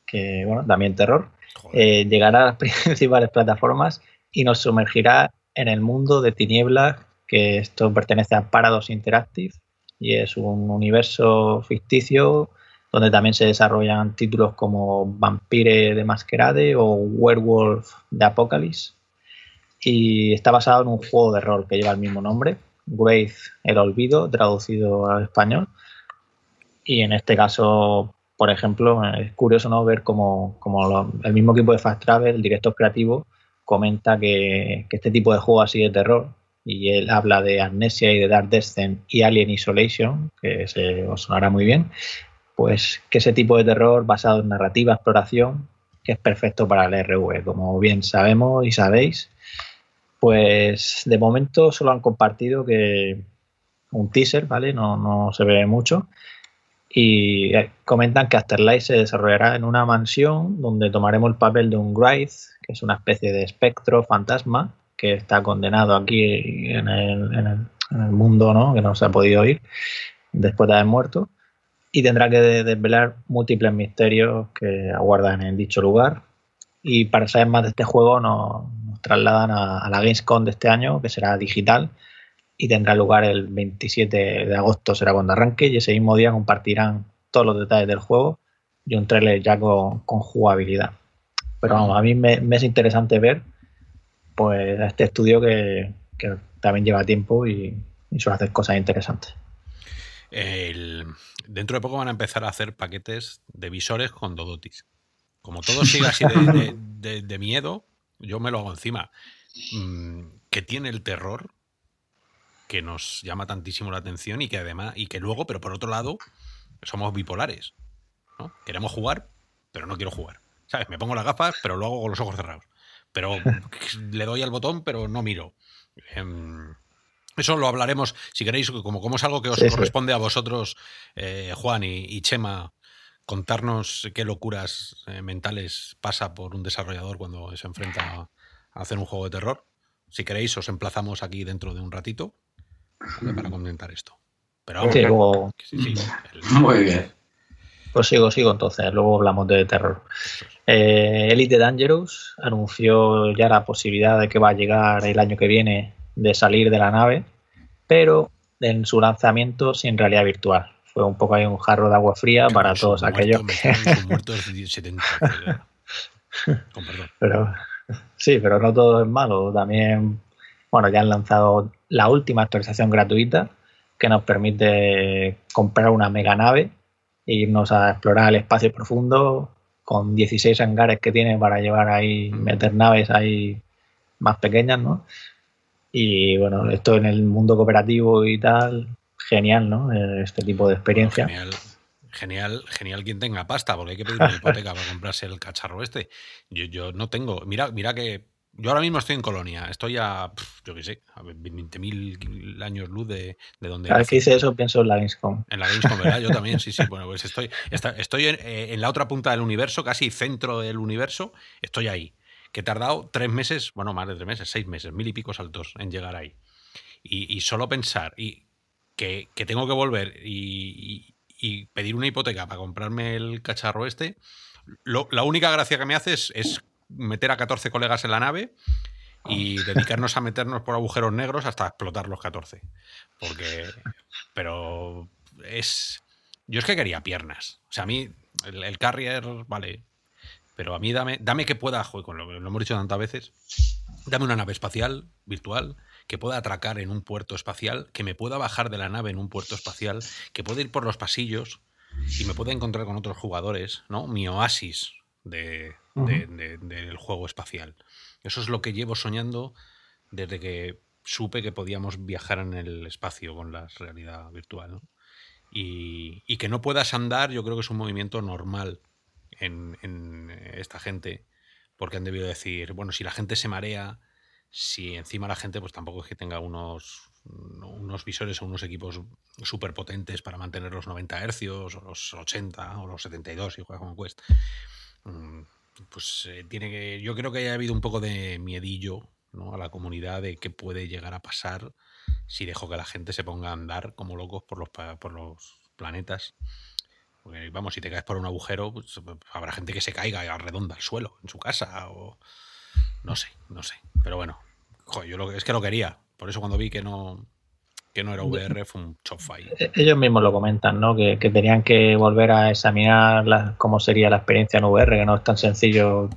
que bueno, también terror, eh, llegará a las principales plataformas y nos sumergirá en el mundo de tinieblas que esto pertenece a Paradox Interactive y es un universo ficticio donde también se desarrollan títulos como Vampire de Masquerade o Werewolf de Apocalypse. Y está basado en un juego de rol que lleva el mismo nombre, Wraith el Olvido, traducido al español. Y en este caso, por ejemplo, es curioso ¿no? ver cómo, el mismo equipo de Fast Travel, el director creativo, comenta que, que este tipo de juego así de terror y él habla de Amnesia y de Dark Descent y Alien Isolation, que se os sonará muy bien, pues que ese tipo de terror basado en narrativa, exploración, que es perfecto para el RV, como bien sabemos y sabéis, pues de momento solo han compartido que un teaser, ¿vale? No, no se ve mucho. Y eh, comentan que Afterlife se desarrollará en una mansión donde tomaremos el papel de un Wraith, que es una especie de espectro fantasma, que está condenado aquí en el, mundo, ¿no? que no se ha podido ir después de haber muerto, y tendrá que desvelar múltiples misterios que aguardan en dicho lugar. Y para saber más de este juego nos, trasladan a, la Gamescom de este año, que será digital, y tendrá lugar el 27 de agosto, será cuando arranque, y ese mismo día compartirán todos los detalles del juego y un trailer ya con, jugabilidad. Pero vamos, a mí me es interesante ver pues a este estudio que, también lleva tiempo y, suele hacer cosas interesantes. dentro de poco van a empezar a hacer paquetes de visores con Dodotis. Como todo sigue así de, miedo, yo me lo hago encima. Mm, que tiene el terror, que nos llama tantísimo la atención y que además, y que luego, pero por otro lado, somos bipolares. Queremos jugar, pero no quiero jugar. ¿Sabes? Me pongo las gafas, pero lo hago con los ojos cerrados pero le doy al botón, pero no miro. Em, eso lo hablaremos, si queréis, como, como es algo que os corresponde a vosotros, eh, Juan y, Chema, contarnos qué locuras eh, mentales pasa por un desarrollador cuando se enfrenta a hacer un juego de terror. Si queréis, os emplazamos aquí dentro de un ratito para comentar esto. Pero vamos, Muy bien. Pues sigo, sigo entonces, luego hablamos de terror. Eh, Elite Dangerous anunció ya la posibilidad de que va a llegar el año que viene de salir de la nave, pero en su lanzamiento sin realidad virtual. Fue un poco ahí un jarro de agua fría para todos aquellos que... Pero, sí, pero no todo es malo. También, bueno, ya han lanzado la última actualización gratuita que nos permite comprar una mega nave e irnos a explorar el espacio profundo con 16 hangares que tiene para llevar ahí, mm. meter naves ahí más pequeñas, ¿no? Y bueno, esto en el mundo cooperativo y tal, genial, ¿no? Este tipo de experiencia. genial, genial, genial quien tenga pasta, porque hay que pedir una hipoteca para comprarse el cacharro este. Yo, yo no tengo. Mira, mira que yo ahora mismo estoy en Colonia, estoy a, yo qué sé, a 20.000 años luz de, de donde... Cada vez que hice eso pienso en la Gamescom. En la Gamescom, ¿verdad? Yo también, sí, sí. Bueno, pues estoy, estoy eh, en, la otra punta del universo, casi centro del universo, estoy ahí. Que he tardado tres meses, bueno, más de tres meses, seis meses, mil y pico saltos en llegar ahí. Y, solo pensar y que, tengo que volver y, pedir una hipoteca para comprarme el cacharro este, la única gracia que me hace es meter a 14 colegas en la nave y dedicarnos a meternos por agujeros negros hasta explotar los 14. Porque. Pero es. Yo es que quería piernas. O sea, a mí, el, carrier, vale. Pero a mí dame, dame que pueda, joder, con lo, lo hemos dicho tantas veces, dame una nave espacial virtual que pueda atracar en un puerto espacial, que me pueda bajar de la nave en un puerto espacial, que pueda ir por los pasillos y me pueda encontrar con otros jugadores, ¿no? Mi oasis de, del juego espacial. Eso es lo que llevo soñando desde que supe que podíamos viajar en el espacio con la realidad virtual. Y, que no puedas andar, yo creo que es un movimiento normal en, esta gente, porque han debido decir, bueno, si la gente se marea, si encima la gente pues tampoco es que tenga unos, unos visores o unos equipos súper potentes para mantener los 90 Hz o los 80 o los 72 si juega como Quest. Mm, pues eh, tiene que. Yo creo que haya habido un poco de miedillo ¿no? a la comunidad de qué puede llegar a pasar si dejo que la gente se ponga a andar como locos por los, por los planetas. Porque, vamos, si te caes por un agujero, pues, habrá gente que se caiga y redonda al suelo en su casa o. No sé, no sé. Pero bueno, yo lo, es que lo quería. Por eso cuando vi que no, que no era VR, fue un chop e-, Ellos mismos lo comentan, ¿no? Que, tenían que volver a examinar cómo sería la experiencia en VR, que no es tan sencillo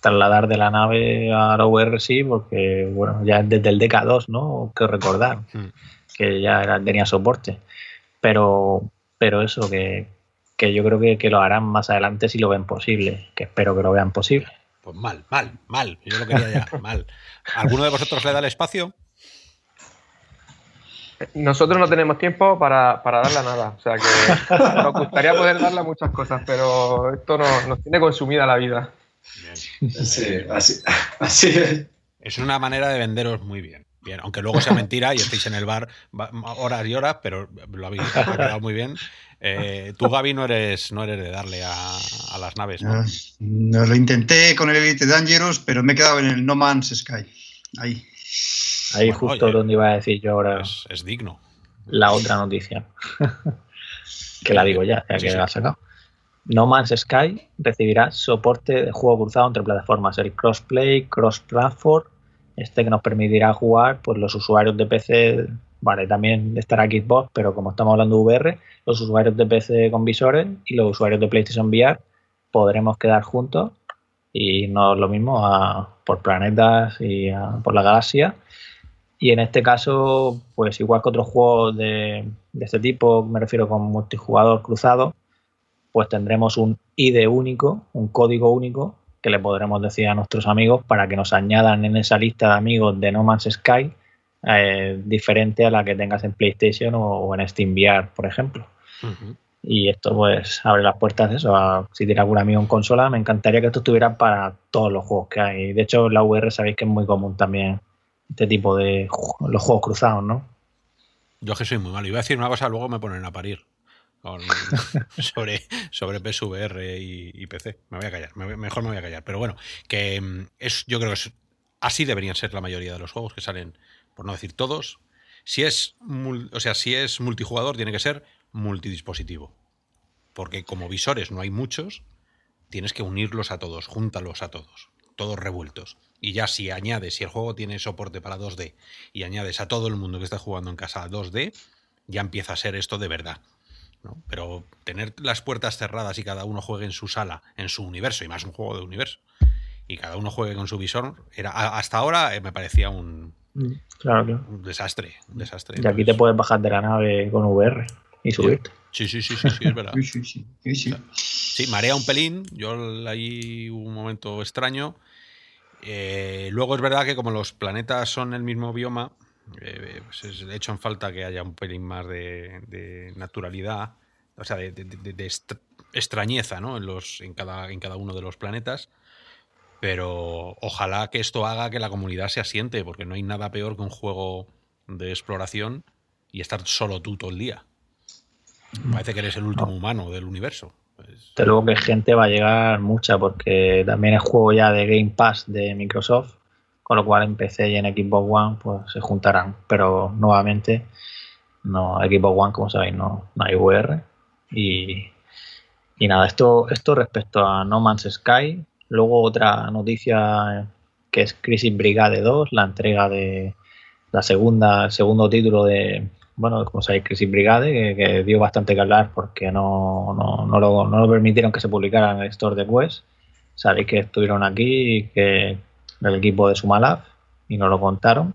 trasladar de la nave a la VR, sí, porque, bueno, ya desde el DK2, ¿no? Que recordar, hmm. que ya tenía soporte. Pero, pero eso, que, yo creo que, que, lo harán más adelante si lo ven posible, que espero que lo vean posible. Pues mal, mal, mal. Yo lo quería ya, mal. ¿Alguno de vosotros le da el espacio? Nosotros no tenemos tiempo para, para darle nada. O sea que nos gustaría poder darle muchas cosas, pero esto nos, tiene consumida la vida. Sí, así, es. Es una manera de venderos muy bien. Bien, aunque luego sea mentira y estéis en el bar horas y horas, pero lo habéis quedado muy bien. Eh, tú, Gaby, no eres, no eres de darle a, las naves, ¿no? ¿no? Lo intenté con el Elite Dangerous, pero me he quedado en el No Man's Sky. Ahí. Ahí justo donde iba a decir yo ahora. Es, digno. La otra noticia. que la digo ya, ya que la sacado. No Man's Sky recibirá soporte de juego cruzado entre plataformas, el crossplay, cross-platform, este que nos permitirá jugar pues los usuarios de PC, vale, también estará Xbox, pero como estamos hablando de VR, los usuarios de PC con visores y los usuarios de PlayStation VR podremos quedar juntos y no lo mismo por planetas y por la galaxia. Y en este caso, pues igual que otros juegos de, este tipo, me refiero con multijugador cruzado, pues tendremos un ID único, un código único que le podremos decir a nuestros amigos para que nos añadan en esa lista de amigos de No Man's Sky eh, diferente a la que tengas en PlayStation o, en SteamVR, por ejemplo. Y esto pues abre las puertas eso. si tiene algún amigo en consola, me encantaría que esto estuviera para todos los juegos que hay. De hecho, la VR sabéis que es muy común también este tipo de los juegos cruzados, ¿no? Yo que soy muy malo. Iba a decir una cosa, luego me ponen a parir. sobre, sobre PSVR y, PC. Me voy a callar, mejor me voy a callar. Pero bueno, que mm, es, yo creo que así deberían ser la mayoría de los juegos que salen, por no decir todos. Si es, o sea, si es multijugador, tiene que ser multidispositivo. Porque como visores no hay muchos, tienes que unirlos a todos, júntalos a todos, todos revueltos. Y ya si añades, si el juego tiene soporte para 2D y añades a todo el mundo que está jugando en casa a 2D, ya empieza a ser esto de verdad. ¿No? Pero tener las puertas cerradas y cada uno juegue en su sala, en su universo, y más un juego de universo, y cada uno juegue con su visor, era, hasta ahora eh, me parecía un, mm, claro, un desastre. Un desastre. Y aquí te puedes bajar de la nave con VR y subirte. Sí, sí, sí, sí, sí, es verdad. Sí, sí, sí, sí. Sí, marea un pelín. Yo ahí hubo un momento extraño. Eh, luego es verdad que como los planetas son el mismo bioma, eh, pues es de hecho en falta que haya un pelín más de, de naturalidad, o sea, de, extrañeza ¿no? en, los, en, cada, en cada uno de los planetas. Pero ojalá que esto haga que la comunidad se asiente, porque no hay nada peor que un juego de exploración y estar solo tú todo el día. Parece que eres el último humano del universo. Pues, Desde luego que gente va a llegar mucha porque también es juego ya de Game Pass de Microsoft, con lo cual en PC y en Xbox One pues se juntarán, pero nuevamente no Xbox One como sabéis no, no hay VR y, y nada, esto, esto respecto a No Man's Sky, luego otra noticia que es Crisis Brigade 2, la entrega de la segunda, segundo título de, bueno, como sabéis, Crisis Brigade, que, que dio bastante que hablar porque no, no, no, lo, no lo permitieron que se publicara en el store de Quest. Sabéis que estuvieron aquí y que el equipo de Sumalab y nos lo contaron.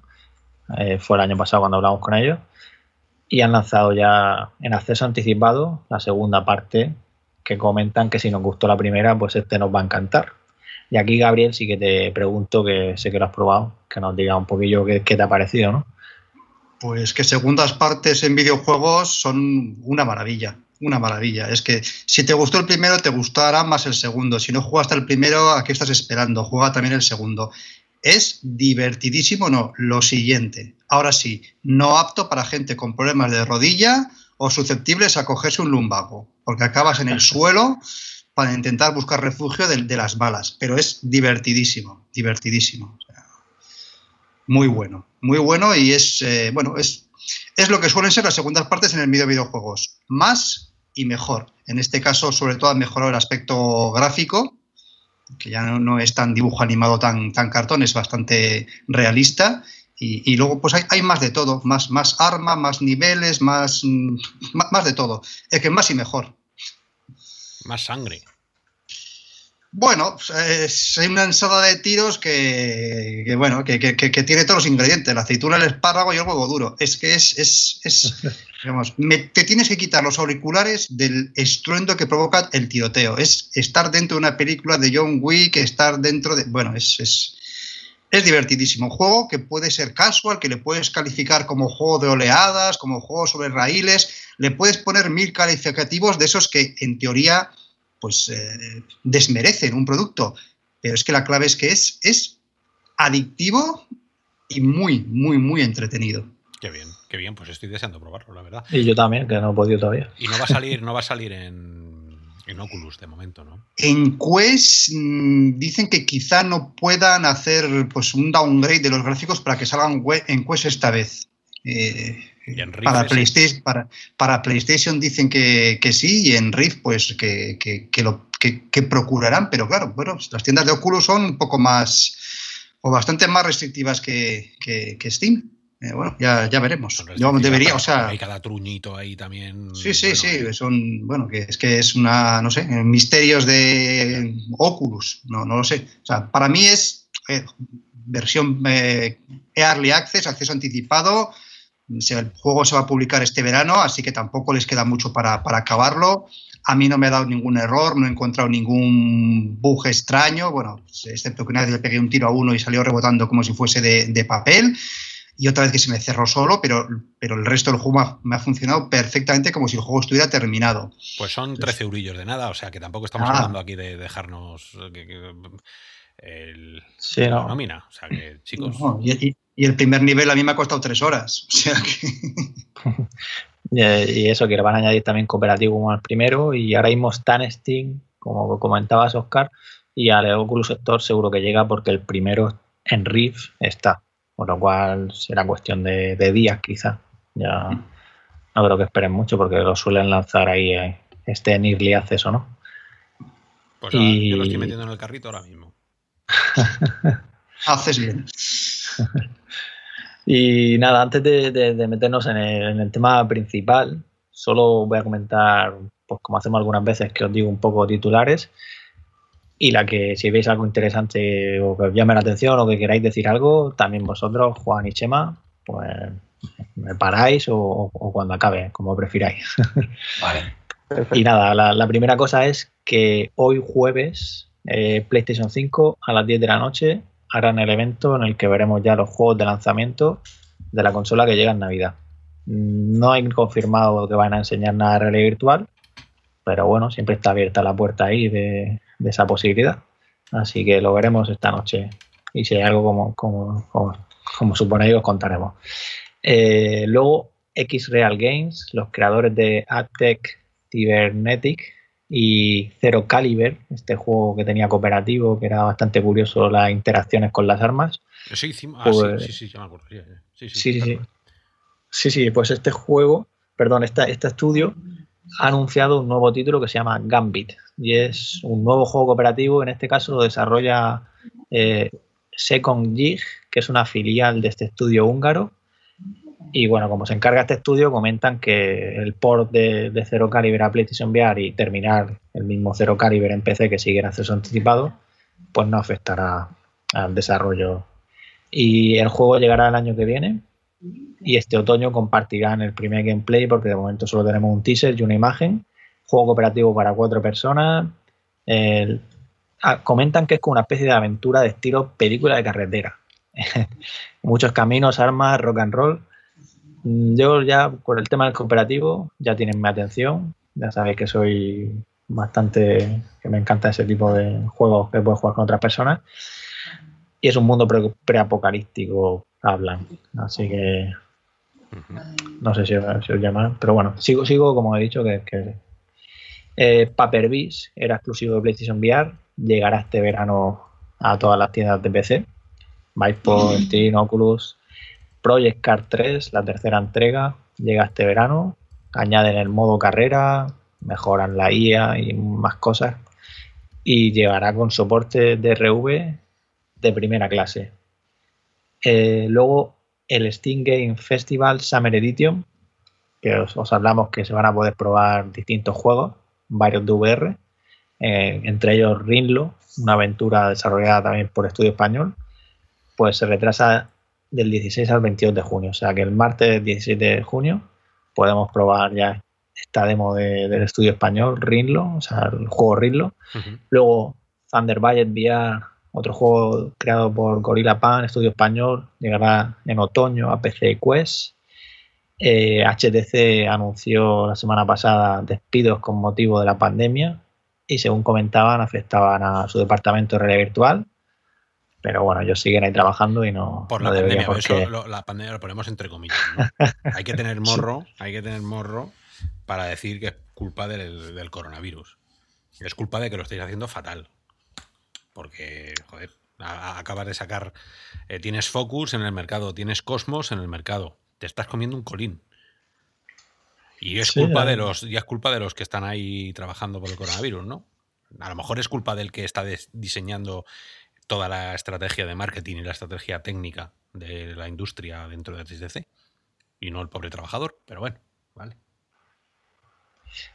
Eh, fue el año pasado cuando hablamos con ellos. Y han lanzado ya en acceso anticipado la segunda parte que comentan que si nos gustó la primera, pues este nos va a encantar. Y aquí, Gabriel, sí que te pregunto, que sé que lo has probado, que nos diga un poquillo qué, qué te ha parecido, ¿no? Pues que segundas partes en videojuegos son una maravilla, una maravilla. Es que si te gustó el primero, te gustará más el segundo. Si no jugaste el primero, ¿a qué estás esperando? Juega también el segundo. Es divertidísimo, no, lo siguiente. Ahora sí, no apto para gente con problemas de rodilla o susceptibles a cogerse un lumbago, porque acabas en el suelo para intentar buscar refugio de, de las balas. Pero es divertidísimo, divertidísimo. O sea, muy bueno, muy bueno y es, eh, bueno, es, es lo que suelen ser las segundas partes en el medio de videojuegos. Más y mejor. En este caso, sobre todo, ha mejorado el aspecto gráfico, que ya no, no es tan dibujo animado, tan, tan cartón, es bastante realista. Y, y luego, pues hay, hay, más de todo, más, más arma, más niveles, más, más, más de todo. Es que más y mejor. Más sangre. Bueno, es una ensalada de tiros que, que bueno, que, que, que, tiene todos los ingredientes, la aceituna, el espárrago y el huevo duro. Es que es, es, es me, te tienes que quitar los auriculares del estruendo que provoca el tiroteo. Es estar dentro de una película de John Wick, estar dentro de... Bueno, es, es, es divertidísimo. Un juego que puede ser casual, que le puedes calificar como juego de oleadas, como juego sobre raíles, le puedes poner mil calificativos de esos que en teoría pues eh, desmerecen un producto. Pero es que la clave es que es, es adictivo y muy, muy, muy entretenido. Qué bien, qué bien, pues estoy deseando probarlo, la verdad. Y yo también, que no he podido todavía. Y no va a salir, no va a salir en, en Oculus de momento, ¿no? En Quest mmm, dicen que quizá no puedan hacer pues un downgrade de los gráficos para que salgan en Quest esta vez. Eh, para, PlayStation, para, para, PlayStation dicen que, que, sí y en Rift pues que, que, que lo, que, procurarán, pero claro, bueno, las tiendas de Oculus son un poco más o bastante más restrictivas que, Steam. Eh, bueno, ya, ya veremos. Yo debería, o sea, hay cada truñito ahí también. Sí, sí, bueno, sí, son, bueno, que es que es una, no sé, misterios de Oculus, no, no lo sé. O sea, para mí es eh, versión eh, Early Access, acceso anticipado, el juego se va a publicar este verano, así que tampoco les queda mucho para, para, acabarlo. A mí no me ha dado ningún error, no he encontrado ningún bug extraño, bueno, excepto que una vez le pegué un tiro a uno y salió rebotando como si fuese de, de papel, y otra vez que se me cerró solo, pero, pero el resto del juego me ha, me ha, funcionado perfectamente como si el juego estuviera terminado. Pues son 13 eurillos de nada, o sea que tampoco estamos ah. hablando aquí de dejarnos... Que, que, el, sí, no. la nómina. O sea que, chicos. No, y, y, y, el primer nivel a mí me ha costado tres horas. O sea que. y eso, que le van a añadir también cooperativo como al primero. Y ahora mismo está en Steam, como comentabas, Oscar. Y al Oculus Store seguro que llega porque el primero en Rift está. Con lo cual será cuestión de, de días, quizá. Ya no creo que esperen mucho porque lo suelen lanzar ahí eh, este en Early Access o no. Pues y... yo lo estoy metiendo en el carrito ahora mismo. Haces bien. y nada, antes de, de, de meternos en el, en el, tema principal, Solo voy a comentar, pues como hacemos algunas veces, que os digo un poco titulares. Y la que si veis algo interesante o que os llame la atención o que queráis decir algo, también vosotros, Juan y Chema, pues me paráis o, cuando acabe, como prefiráis. Vale. Y nada, la, primera cosa es que hoy jueves, eh, PlayStation 5 a las 10 de la noche harán el evento en el que veremos ya los juegos de lanzamiento de la consola que llega en Navidad. No hay confirmado que van a enseñar nada de realidad virtual, pero bueno, siempre está abierta la puerta ahí de, esa posibilidad. Así que lo veremos esta noche. Y si hay algo como, como, como, como suponéis, os contaremos. Eh, luego, X-Real Games, los creadores de Adtech Cybernetic y Zero Caliber, este juego que tenía cooperativo, que era bastante curioso las interacciones con las armas. Sí, sí, ah, pues sí, sí, ya me acuerdo. Sí, sí, sí, sí. Sí, pues este juego, perdón, este, este estudio ha anunciado un nuevo título que se llama Gambit y es un nuevo juego cooperativo. En este caso lo desarrolla eh, Second Jig, que es una filial de este estudio húngaro y bueno, como se encarga este estudio, comentan que el port de, de Zero Caliber a PlayStation VR y terminar el mismo Zero Caliber en PC que sigue en acceso anticipado, pues no afectará al desarrollo. Y el juego llegará el año que viene y este otoño compartirán el primer gameplay porque de momento solo tenemos un teaser y una imagen. Juego cooperativo para cuatro personas. Ah, comentan que es como una especie de aventura de estilo película de carretera. Muchos caminos, armas, rock and roll Mm, yo ya por el tema del cooperativo ya tienen mi atención. Ya sabéis que soy bastante, que me encanta ese tipo de juegos que puedes jugar con otras personas. Y es un mundo preapocalíptico, hablan. Así que no sé si, os llaman, pero bueno, sigo, sigo como he dicho, que, que eh, Paper Beast era exclusivo de PlayStation VR, llegará este verano a todas las tiendas de PC. Vice Steam, Oculus, Project Car 3, la tercera entrega, llega este verano. Añaden el modo carrera, mejoran la IA y más cosas. Y llegará con soporte de RV de primera clase. Eh, luego el Steam Game Festival Summer Edition, que os, hablamos que se van a poder probar distintos juegos, varios de VR, eh, entre ellos Rinlo, una aventura desarrollada también por Estudio Español, pues se retrasa del 16 al 22 de junio. O sea que el martes 17 de junio podemos probar ya esta demo del estudio español, Rinlo, o sea, el juego Rinlo. Luego Thunder Budget VR, otro juego creado por Gorilla Pan, estudio español, llegará en otoño a PC Quest. HTC eh, anunció la semana pasada despidos con motivo de la pandemia y según comentaban afectaban a su departamento de realidad virtual pero bueno, ellos siguen ahí trabajando y no. Por la pandemia, eso la pandemia lo ponemos entre comillas. hay que tener morro, hay que tener morro para decir que es culpa del, coronavirus. Es culpa de que lo estáis haciendo fatal. Porque, joder, acabas de sacar. Eh, tienes Focus en el mercado, tienes Cosmos en el mercado. Te estás comiendo un colín. Y es culpa de los, y es culpa de los que están ahí trabajando por el coronavirus, ¿no? A lo mejor es culpa del que está diseñando toda la estrategia de marketing y la estrategia técnica de la industria dentro de HTC y no el pobre trabajador, pero bueno, vale.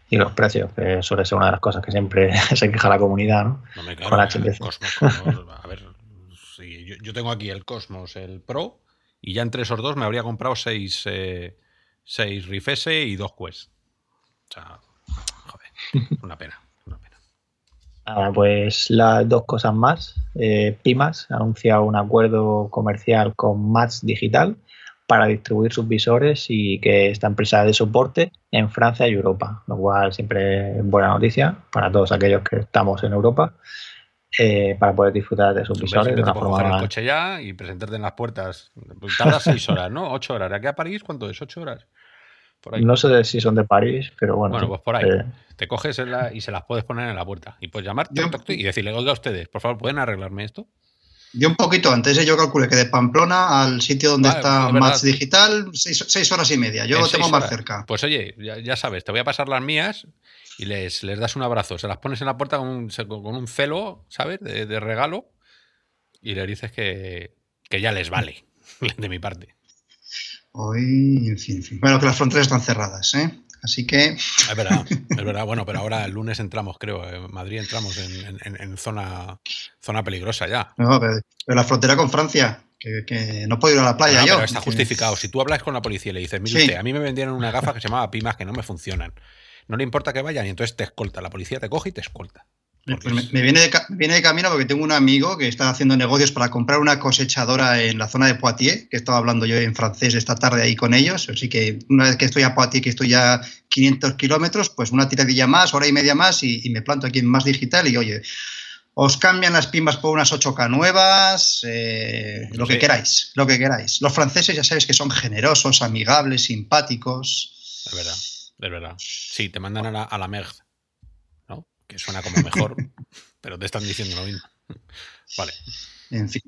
Y los precios, que suele ser una de las cosas que siempre se queja la comunidad, ¿no? no me Con HTC. a ver, yo, tengo aquí el Cosmos, el Pro, y ya entre esos dos me habría comprado seis, eh, seis y dos Quest. O sea, joder, una pena. Ah, pues las dos cosas más. Eh, Pimas ha anunciado un acuerdo comercial con Match Digital para distribuir sus visores y que esta empresa de soporte en Francia y Europa, lo cual siempre es buena noticia para todos aquellos que estamos en Europa. Eh, para poder disfrutar de sus visores. De una forma... el coche ya y presentarte en las puertas. Tarda seis horas, ¿no? Ocho horas. ¿Aquí a París cuánto es? ¿Ocho horas? No sé si son de París, pero bueno. Bueno, pues por ahí. Eh, te coges y se las puedes poner en la puerta. Y puedes llamar y decirle, oiga, ustedes, por favor, ¿pueden arreglarme esto? Yo un poquito antes, yo calculé que de Pamplona al sitio donde está Match Digital, seis, horas y media. Yo lo tengo más cerca. Pues oye, ya, sabes, te voy a pasar las mías y les, les das un abrazo. Se las pones en la puerta con un, con un celo, ¿sabes? De, regalo y le dices que, que ya les vale, de mi parte. Hoy, en fin, en fin. Bueno, que las fronteras están cerradas, ¿eh? Así que. Es verdad, es verdad. Bueno, pero ahora el lunes entramos, creo. En Madrid entramos en, zona, zona peligrosa ya. No, pero, la frontera con Francia. Que, no puedo ir a la playa yo. Pero está justificado. Si tú hablas con la policía y le dices, mire usted, a mí me vendieron una gafa que se llamaba Pimas que no me funcionan. No le importa que vayan y entonces te escolta. La policía te coge y te escolta. Me, viene de, viene de, camino porque tengo un amigo que está haciendo negocios para comprar una cosechadora en la zona de Poitiers, que estaba hablando yo en francés esta tarde ahí con ellos. Así que una vez que estoy a Poitiers, que estoy ya 500 kilómetros, pues una tiradilla más, hora y media más y, me planto aquí en Más Digital y oye, os cambian las pimbas por unas 8K nuevas, eh, lo que queráis, lo que queráis. Los franceses ya sabéis que son generosos, amigables, simpáticos. Es verdad, es verdad. Sí, te mandan a la, a la merg que suena como mejor, pero te están diciendo lo mismo. Vale. En fin.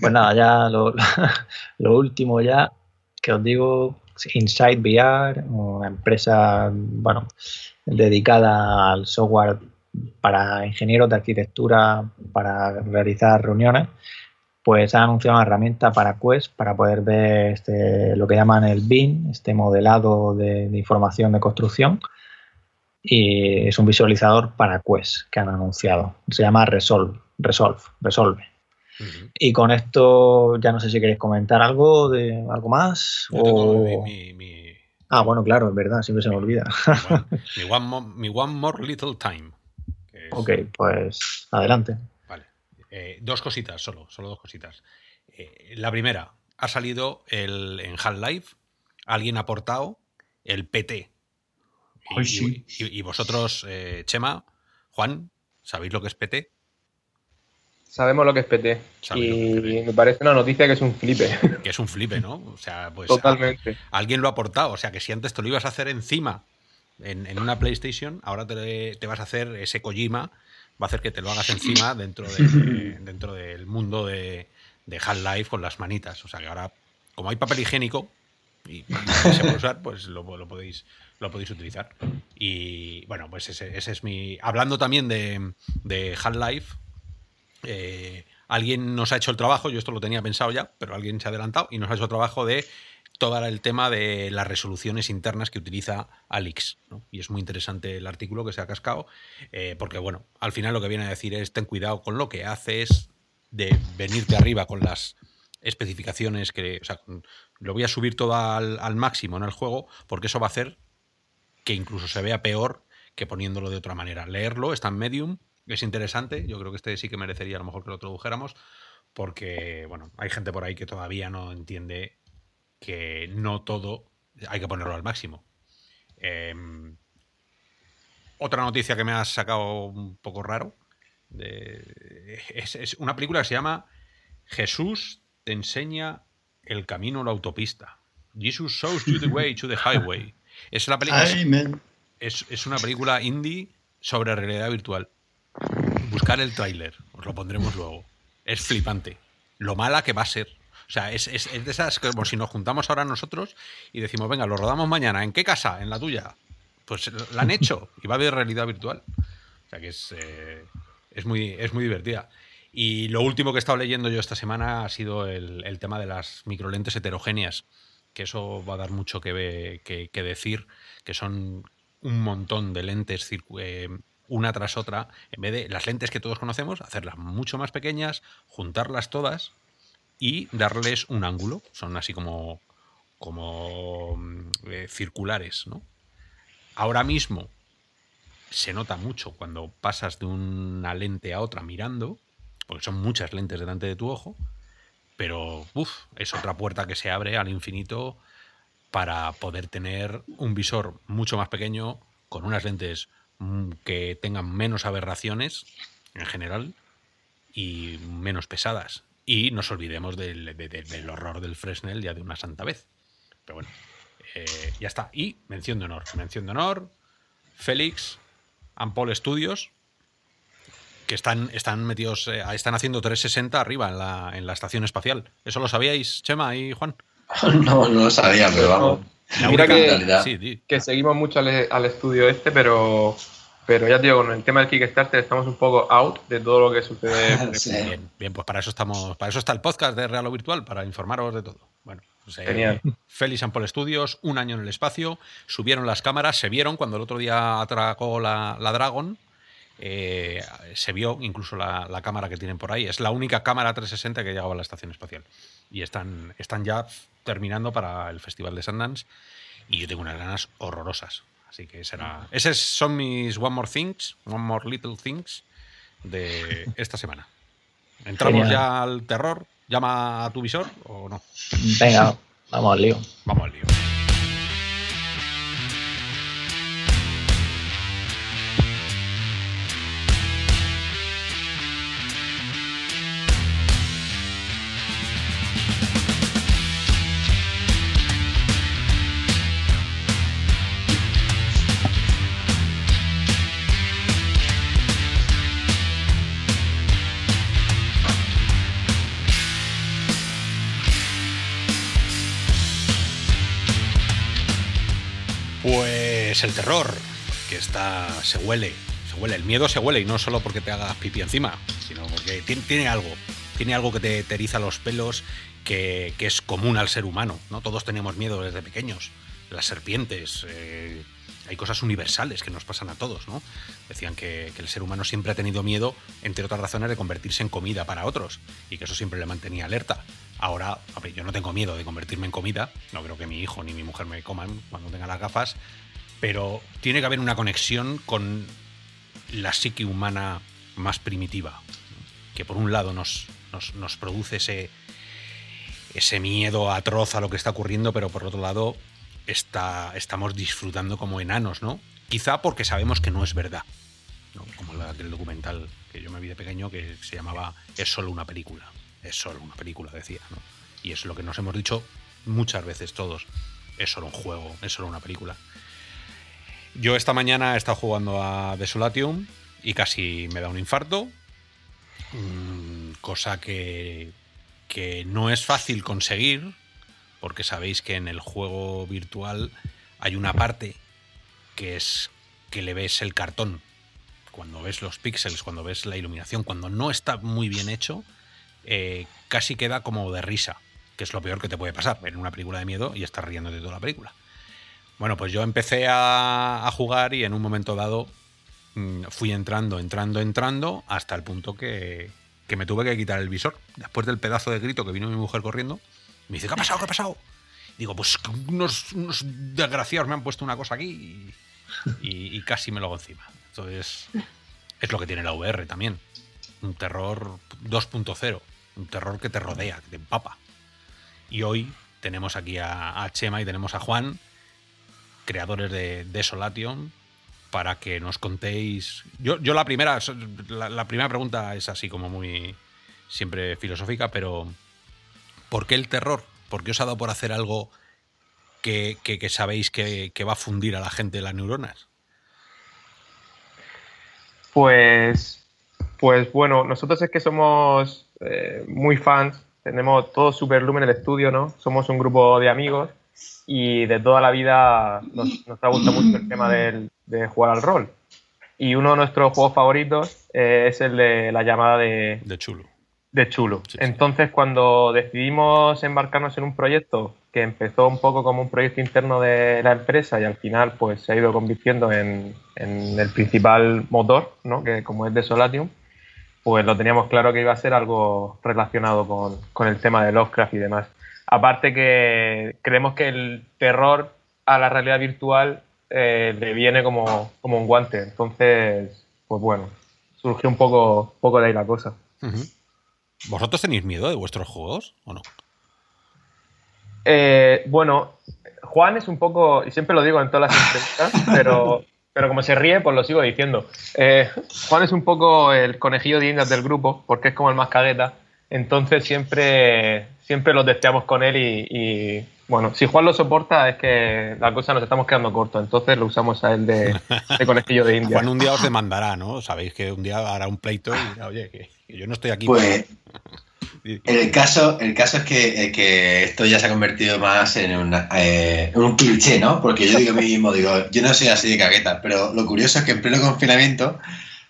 Pues nada, ya lo, último ya que os digo, Inside VR, una empresa, bueno, dedicada al software para ingenieros de arquitectura para realizar reuniones, pues ha anunciado una herramienta para Quest para poder ver este, lo que llaman el BIM, este modelado de información de construcción, y es un visualizador para Quest que han anunciado. Se llama Resolve. Resolve. Resolve. Y con esto ya no sé si queréis comentar algo de algo más. Ah, bueno, claro, es verdad, siempre se me olvida. mi, one more, Little Time. Ok, pues adelante. Vale. Eh, dos cositas, solo, solo dos cositas. Eh, la primera, ha salido el, en Half-Life, alguien ha aportado el PT, y, vosotros, eh, Chema, Juan, ¿sabéis lo que es PT? Sabemos lo que es PT. Y me parece una noticia que es un flipe. Que es un flipe, ¿no? O sea, pues. Totalmente. alguien lo ha aportado. O sea, que si antes te lo ibas a hacer encima en, una PlayStation, ahora te, vas a hacer ese Kojima, va a hacer que te lo hagas encima dentro, de, dentro del mundo de, de Half-Life con las manitas. O sea, que ahora, como hay papel higiénico y, se puede usar, pues lo podéis lo podéis utilizar. Y bueno, pues ese, es mi. Hablando también de, de Half-Life, eh, alguien nos ha hecho el trabajo, yo esto lo tenía pensado ya, pero alguien se ha adelantado y nos ha hecho el trabajo de todo el tema de las resoluciones internas que utiliza Alix. Y es muy interesante el artículo que se ha cascado, eh, porque bueno, al final lo que viene a decir es ten cuidado con lo que haces, de venirte arriba con las especificaciones que. O sea, lo voy a subir todo al, al máximo en el juego, porque eso va a hacer que incluso se vea peor que poniéndolo de otra manera. Leerlo está en Medium, es interesante, yo creo que este sí que merecería a lo mejor que lo tradujéramos, porque bueno, hay gente por ahí que todavía no entiende que no todo hay que ponerlo al máximo. Em, otra noticia que me ha sacado un poco raro es, es, una película que se llama Jesús te enseña el camino a la autopista. Jesus shows you the way to the highway. Es una película. es, una película indie sobre realidad virtual. Buscar el tráiler, os lo pondremos luego. Es flipante. Lo mala que va a ser. O sea, es, es, de esas como si nos juntamos ahora nosotros y decimos, venga, lo rodamos mañana. ¿En qué casa? ¿En la tuya? Pues la han hecho y va a haber realidad virtual. O sea que es, eh, es, muy, es muy divertida. Y lo último que he estado leyendo yo esta semana ha sido el, el tema de las microlentes heterogéneas que eso va a dar mucho que, que, decir, que son un montón de lentes eh, una tras otra, en vez de las lentes que todos conocemos, hacerlas mucho más pequeñas, juntarlas todas y darles un ángulo. Son así como, como eh, circulares. ¿no? Ahora mismo se nota mucho cuando pasas de una lente a otra mirando, porque son muchas lentes delante de tu ojo, pero es otra puerta que se abre al infinito para poder tener un visor mucho más pequeño, con unas lentes mm, que tengan menos aberraciones en general y menos pesadas. Y nos olvidemos del, horror del Fresnel ya de una santa vez. Pero bueno, eh, ya está. Y mención de honor. Mención de honor, Félix, Ampol Studios, que están, están metidos, eh, están haciendo 360 arriba en la, en la estación espacial. ¿Eso lo sabíais, Chema y Juan? no, no lo sabía, pero vamos. Mira que, que, seguimos mucho al, estudio este, pero, pero ya digo, con el tema del Kickstarter estamos un poco out de todo lo que sucede. bien, bien, pues para eso estamos, para eso está el podcast de Real o Virtual, para informaros de todo. Bueno. Genial. Félix Paul Studios, un año en el espacio, subieron las cámaras, se vieron cuando el otro día atracó la, la Dragon. Eh, se vio incluso la, la, cámara que tienen por ahí. Es la única cámara 360 que llegaba a la estación espacial. Y están, están ya terminando para el Festival de Sundance. Y yo tengo unas ganas horrorosas. Así que será. Esos son mis One More Things, One More Little Things de esta semana. ¿Entramos ya al terror? ¿Llama a tu visor o no? Venga, vamos al lío. Vamos al lío. Pues el terror, que está, se huele, se huele. El miedo se huele y no solo porque te hagas pipí encima, sino porque tiene, algo, tiene algo que te, te eriza los pelos, que, es común al ser humano. ¿no? Todos tenemos miedo desde pequeños. Las serpientes, eh, hay cosas universales que nos pasan a todos. ¿no? Decían que, que, el ser humano siempre ha tenido miedo, entre otras razones, de convertirse en comida para otros y que eso siempre le mantenía alerta. Ahora, yo no tengo miedo de convertirme en comida, no creo que mi hijo ni mi mujer me coman cuando tenga las gafas, pero tiene que haber una conexión con la psique humana más primitiva, que por un lado nos, nos, produce ese, ese miedo atroz a lo que está ocurriendo, pero por otro lado está, estamos disfrutando como enanos, ¿no? Quizá porque sabemos que no es verdad, como el documental que yo me vi de pequeño que se llamaba Es solo una película es solo una película, decía. ¿no? Y es lo que nos hemos dicho muchas veces todos. Es solo un juego, es solo una película. Yo esta mañana he estado jugando a Desolatium y casi me da un infarto. Mm, cosa que, que no es fácil conseguir, porque sabéis que en el juego virtual hay una parte que es que le ves el cartón. Cuando ves los píxeles, cuando ves la iluminación, cuando no está muy bien hecho, eh, casi queda como de risa, que es lo peor que te puede pasar, en una película de miedo y estar riendo de toda la película. Bueno, pues yo empecé a, jugar y en un momento dado mm, fui entrando, entrando, entrando, hasta el punto que, me tuve que quitar el visor. Después del pedazo de grito que vino mi mujer corriendo, me dice, ¿qué ha pasado? ¿Qué ha pasado? Digo, pues unos, desgraciados me han puesto una cosa aquí y, casi me lo hago encima. Entonces, es lo que tiene la VR también. Un terror 2.0 un terror que te rodea, que te empapa. Y hoy tenemos aquí a, Chema y tenemos a Juan, creadores de Desolation, para que nos contéis. Yo, yo la primera, la, primera pregunta es así como muy siempre filosófica, pero ¿por qué el terror? ¿Por qué os ha dado por hacer algo que, sabéis que, que, va a fundir a la gente las neuronas? Pues, pues bueno, nosotros es que somos eh, muy fans, tenemos todo Superlumen en el estudio, ¿no? Somos un grupo de amigos y de toda la vida nos, nos ha gustado mucho el tema del, de jugar al rol. Y uno de nuestros juegos favoritos eh, es el de la llamada de, de Chulo. De Chulo. Entonces, cuando decidimos embarcarnos en un proyecto que empezó un poco como un proyecto interno de la empresa y al final pues se ha ido convirtiendo en, en el principal motor, ¿no? que como es de Solatium, pues lo teníamos claro que iba a ser algo relacionado con, el tema de Lovecraft y demás. Aparte que creemos que el terror a la realidad virtual eh, le viene como, un guante. Entonces, pues bueno, surgió un poco, poco de ahí la cosa. ¿Vosotros tenéis miedo de vuestros juegos o no? Eh, bueno, Juan es un poco, y siempre lo digo en todas las entrevistas, pero pero como se ríe, pues lo sigo diciendo. Eh, Juan es un poco el conejillo de indias del grupo, porque es como el más cagueta. Entonces siempre, siempre lo testeamos con él y, bueno, si Juan lo soporta es que la cosa nos estamos quedando corto, entonces lo usamos a él de, conejillo de indias. Juan un día os demandará, ¿no? Sabéis que un día hará un pleito y dirá, oye, que, yo no estoy aquí. Pues, el caso, el caso es que, que, esto ya se ha convertido más en, eh, un cliché, ¿no? Porque yo digo a mí mismo, digo, yo no soy así de cagueta, pero lo curioso es que en pleno confinamiento,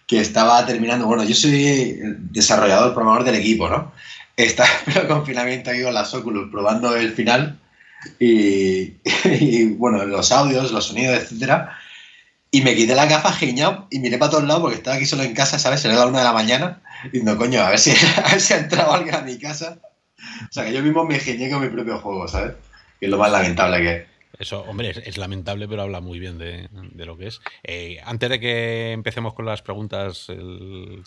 que estaba terminando, bueno, yo soy desarrollador, programador del equipo, ¿no? Estaba en confinamiento aquí con las Oculus probando el final y, bueno, los audios, los sonidos, etcétera. Y me quité la gafa genial y miré para todos lados porque estaba aquí solo en casa, ¿sabes? Era la una de la mañana. Y no, coño, a ver si, a ver si ha entrado alguien a mi casa. O sea, que yo mismo me ingenié con mi propio juego, ¿sabes? Que es lo más lamentable que es. Eso, hombre, es, lamentable, pero habla muy bien de, lo que es. Eh, antes de que empecemos con las preguntas,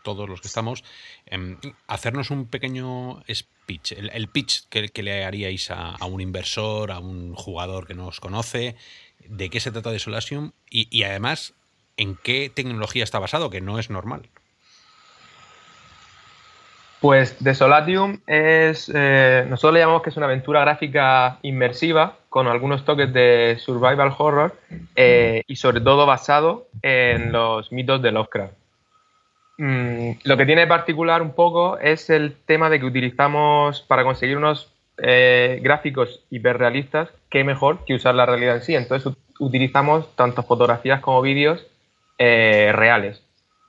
todos los que estamos, em, hacernos un pequeño speech, el, pitch que, le haríais a, un inversor, a un jugador que nos conoce, de qué se trata de Solasium y además en qué tecnología está basado, que no es normal. Pues The Solatium es, eh, nosotros le llamamos que es una aventura gráfica inmersiva con algunos toques de survival horror eh, y sobre todo basado en los mitos de Lovecraft. Mm, lo que tiene particular un poco es el tema de que utilizamos para conseguir unos eh, gráficos hiperrealistas, qué mejor que usar la realidad en sí. Entonces utilizamos tanto fotografías como vídeos reales.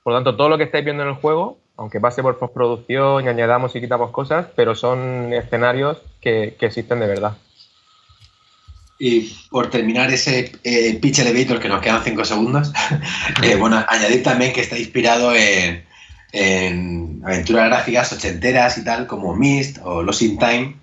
Por lo tanto, todo lo que estáis viendo en el juego aunque pase por postproducción y añadamos y quitamos cosas, pero son escenarios que, existen de verdad. Y por terminar ese eh, pitch elevator que nos quedan cinco segundos, eh, bueno, añadir también que está inspirado en, aventuras gráficas ochenteras y tal, como Mist o Lost in Time,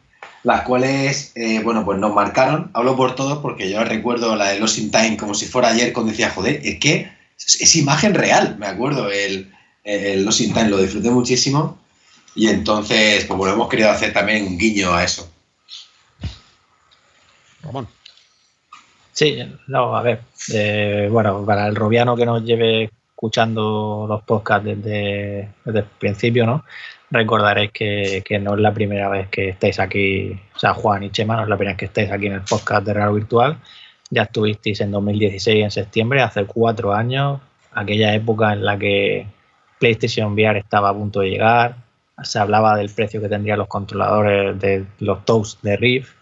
las cuales, eh, bueno, pues nos marcaron. Hablo por todos porque yo recuerdo la de Lost in Time como si fuera ayer cuando decía, joder, es que es imagen real, me acuerdo, el, el Los Time lo disfruté muchísimo y entonces, pues bueno, hemos querido hacer también un guiño a eso. Sí, no, a ver, eh, bueno, para el robiano que nos lleve escuchando los podcasts desde, el principio, ¿no? Recordaréis que, no es la primera vez que estáis aquí, o sea, Juan y Chema, no es la primera vez que estáis aquí en el podcast de Real Virtual. Ya estuvisteis en 2016, en septiembre, hace cuatro años, aquella época en la que PlayStation VR estaba a punto de llegar, se hablaba del precio que tendrían los controladores de los Toast de Rift,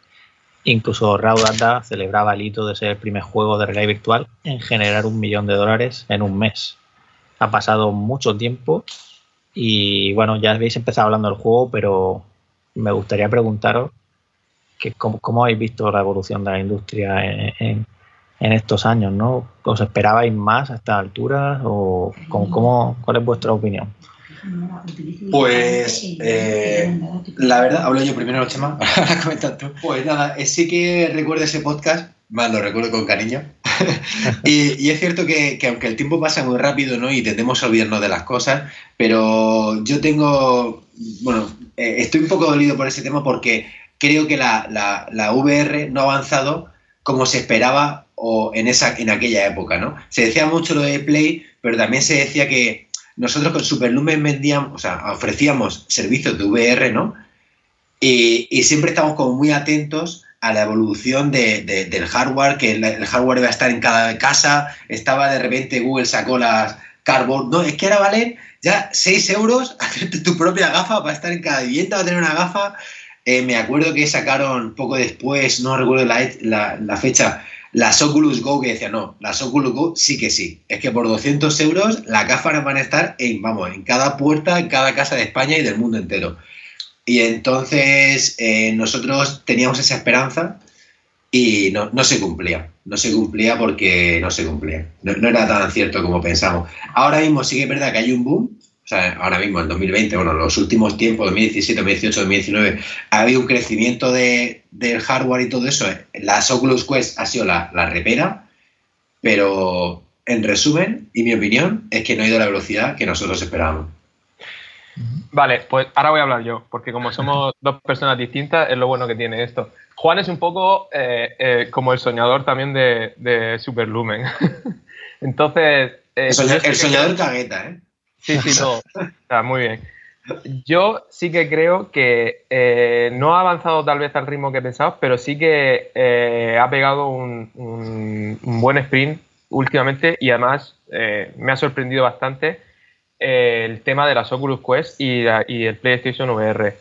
incluso Raw Data celebraba el hito de ser el primer juego de realidad virtual en generar un millón de dólares en un mes. Ha pasado mucho tiempo y bueno, ya habéis empezado hablando del juego, pero me gustaría preguntaros que cómo, habéis visto la evolución de la industria en estos años, ¿no? ¿Os esperabais más a esta altura o cómo, cuál es vuestra opinión? Pues eh, la verdad, hablo yo primero, Chema, ahora comentas tú. Pues nada, eh, sí que recuerdo ese podcast, más lo recuerdo con cariño. y, es cierto que, aunque el tiempo pasa muy rápido, ¿no? Y tendemos a olvidarnos de las cosas, pero yo tengo, bueno, eh, estoy un poco dolido por ese tema porque creo que la, la, la VR no ha avanzado como se esperaba o en, esa, en aquella época, ¿no? Se decía mucho lo de Play, pero también se decía que nosotros con Superlumen vendíamos, o sea, ofrecíamos servicios de VR, ¿no? Y, siempre estamos como muy atentos a la evolución del hardware, que el, hardware iba a estar en cada casa, estaba de repente Google sacó las Cardboard, no, es que ahora valen ya 6 euros hacerte tu propia gafa para estar en cada vivienda, va a tener una gafa. Eh, me acuerdo que sacaron poco después, no recuerdo la, la fecha, las Oculus Go que decía, no, las Oculus Go sí que sí. Es que por 200 euros las gafas van a estar en, vamos, en cada puerta, en cada casa de España y del mundo entero. Y entonces eh, nosotros teníamos esa esperanza y no, no, se cumplía. No se cumplía porque no se cumplía. No, no, era tan cierto como pensamos. Ahora mismo sí que es verdad que hay un boom, sea, ahora mismo en 2020, bueno, los últimos tiempos, 2017, 2018, 2019, ha habido un crecimiento de, del hardware y todo eso. Las Oculus Quest ha sido la, la repera, pero en resumen, y mi opinión, es que no ha ido a la velocidad que nosotros esperábamos. Vale, pues ahora voy a hablar yo, porque como somos dos personas distintas, es lo bueno que tiene esto. Juan es un poco eh, eh, como el soñador también de, de Superlumen. Entonces. Eh, el, soñador cagueta, ¿eh? Sí, sí, todo. Está muy bien. Yo sí que creo que eh, no ha avanzado tal vez al ritmo que pensaba, pero sí que eh, ha pegado un, buen sprint últimamente y además eh, me ha sorprendido bastante el tema de las Oculus Quest y, el PlayStation VR.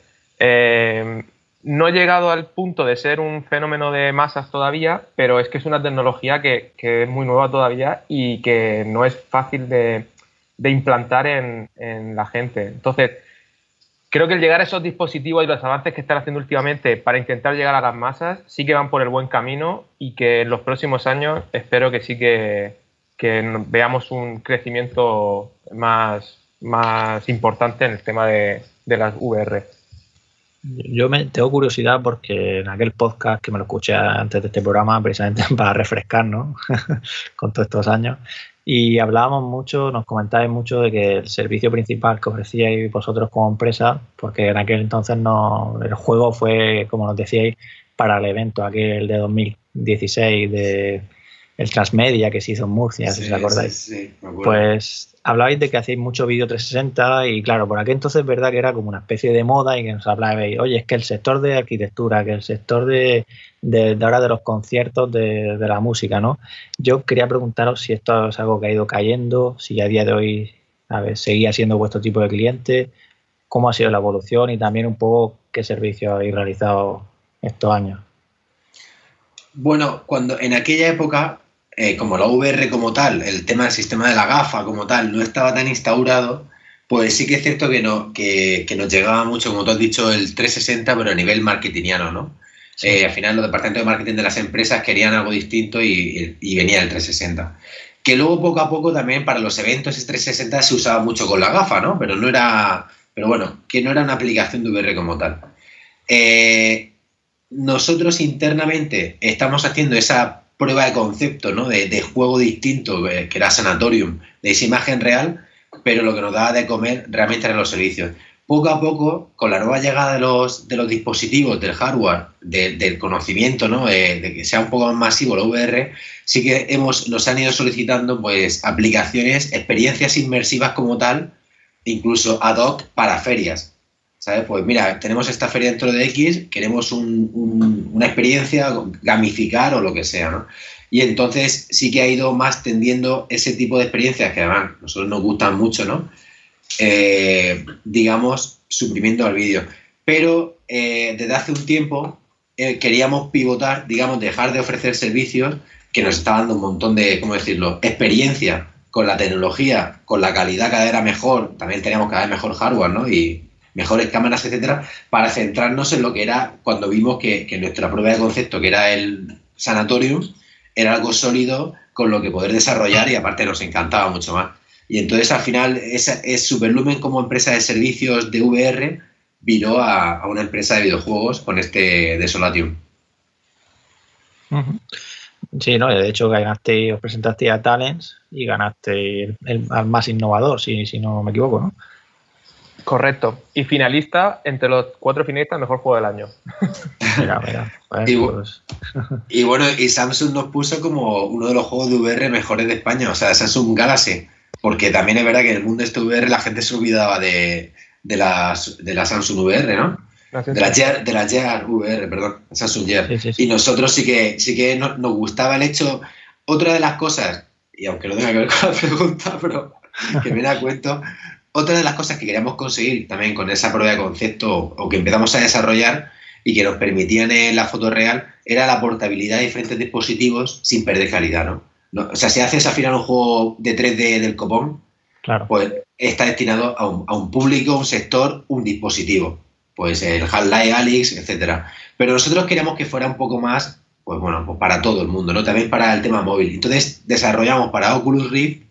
no he llegado al punto de ser un fenómeno de masas todavía, pero es que es una tecnología que es muy nueva todavía y que no es fácil de, de implantar en, la gente. Entonces, creo que el llegar a esos dispositivos y los avances que están haciendo últimamente para intentar llegar a las masas sí que van por el buen camino y que en los próximos años espero que sí que, veamos un crecimiento más, más importante en el tema de, de las VR. Yo me, tengo curiosidad porque en aquel podcast que me lo escuché antes de este programa, precisamente para refrescarnos con todos estos años, y hablábamos mucho, nos comentáis mucho de que el servicio principal que ofrecíais vosotros como empresa, porque en aquel entonces no, el juego fue, como nos decíais, para el evento aquel de 2016 de el Transmedia que se hizo en Murcia, si os acordáis. pues hablabais de que hacéis mucho vídeo 360 y claro, por aquel entonces es verdad que era como una especie de moda y que nos hablabais, oye, es que el sector de arquitectura, que el sector de, de, ahora de los conciertos, de, la música, ¿no? Yo quería preguntaros si esto es algo que ha ido cayendo, si a día de hoy a ver, seguía siendo vuestro tipo de cliente, cómo ha sido la evolución y también un poco qué servicios habéis realizado estos años. Bueno, cuando en aquella época eh, como la VR como tal, el tema del sistema de la gafa como tal, no estaba tan instaurado, pues sí que es cierto que, no, que, nos llegaba mucho, como tú has dicho, el 360, pero a nivel marketingiano, ¿no? Eh, al final los departamentos de marketing de las empresas querían algo distinto y, venía el 360. Que luego poco a poco también para los eventos ese 360 se usaba mucho con la gafa, ¿no? Pero no era, pero bueno, que no era una aplicación de VR como tal. Eh, nosotros internamente estamos haciendo esa prueba de concepto, ¿no? De, juego distinto, que era Sanatorium, de esa imagen real, pero lo que nos daba de comer realmente eran los servicios. Poco a poco, con la nueva llegada de los, de los dispositivos, del hardware, del conocimiento, ¿no? de que sea un poco más masivo la VR, sí que hemos, nos han ido solicitando pues, aplicaciones, experiencias inmersivas como tal, incluso ad hoc para ferias. ¿Sabes? Pues mira, tenemos esta feria dentro de X, queremos una experiencia, gamificar o lo que sea, ¿no? Y entonces sí que ha ido más tendiendo ese tipo de experiencias que además nosotros nos gustan mucho, ¿no? Eh, digamos, suprimiendo al vídeo. Pero eh, desde hace un tiempo eh, queríamos pivotar, digamos, dejar de ofrecer servicios que nos está dando un montón de, ¿cómo decirlo?, experiencia con la tecnología, con la calidad cada vez era mejor, también teníamos cada vez mejor hardware, ¿no? Y, mejores cámaras, etcétera, para centrarnos en lo que era cuando vimos que, nuestra prueba de concepto, que era el sanatorium, era algo sólido con lo que poder desarrollar y aparte nos encantaba mucho más. Y entonces al final es, es Superlumen como empresa de servicios de VR viró a, una empresa de videojuegos con este Desolatium. Sí, no, de hecho ganaste, os presentaste a Talents y ganaste el, al más innovador, si, si no me equivoco, ¿no? Correcto. Y finalista entre los cuatro finalistas, mejor juego del año. mira, mira. Pues. y, bueno, y Samsung nos puso como uno de los juegos de VR mejores de España, o sea, Samsung Galaxy. Porque también es verdad que en el mundo de este VR la gente se olvidaba de, de, las, de la Samsung VR, ¿no? De la, Gear, de la Gear VR, perdón, Samsung Gear. Y nosotros sí que, sí que nos, nos gustaba el hecho. Otra de las cosas, y aunque no tenga que ver con la pregunta, pero que me da cuento, otra de las cosas que queríamos conseguir también con esa prueba de concepto o que empezamos a desarrollar y que nos permitían en la foto real era la portabilidad de diferentes dispositivos sin perder calidad, ¿no? o sea, si haces al final un juego de 3D del copón, claro. pues está destinado a un, a un público, un sector, un dispositivo. Pues el Half-Life, Alyx, etcétera. Pero nosotros queríamos que fuera un poco más, pues bueno, pues para todo el mundo, ¿no? También para el tema móvil. Entonces desarrollamos para Oculus Rift,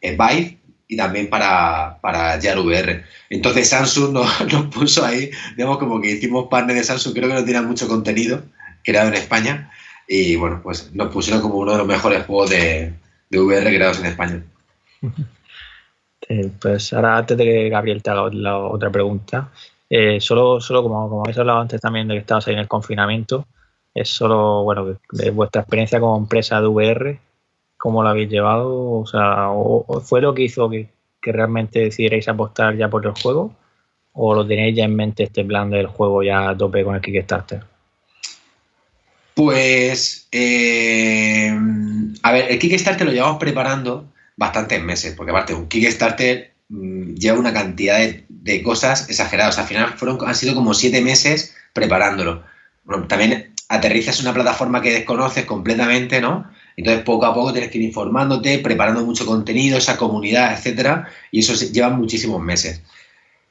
eh, Vive, y también para, para VR. Entonces Samsung nos, puso ahí, digamos como que hicimos partner de Samsung, creo que no tiene mucho contenido creado en España y bueno, pues nos pusieron como uno de los mejores juegos de, VR creados en España. Eh, pues ahora antes de que Gabriel te haga la otra pregunta, eh, solo, solo como, como habéis hablado antes también de que estabas ahí en el confinamiento, es solo, bueno, de vuestra experiencia como empresa de VR, cómo lo habéis llevado, o sea, o, fue lo que hizo que, realmente decidierais apostar ya por el juego, o lo tenéis ya en mente este plan del juego ya a tope con el Kickstarter. Pues, eh, a ver, el Kickstarter lo llevamos preparando bastantes meses, porque aparte un Kickstarter mm, lleva una cantidad de, cosas exageradas. Al final fueron, han sido como siete meses preparándolo. también aterrizas una plataforma que desconoces completamente, ¿no? Entonces, poco a poco tienes que ir informándote, preparando mucho contenido, esa comunidad, etcétera, y eso lleva muchísimos meses.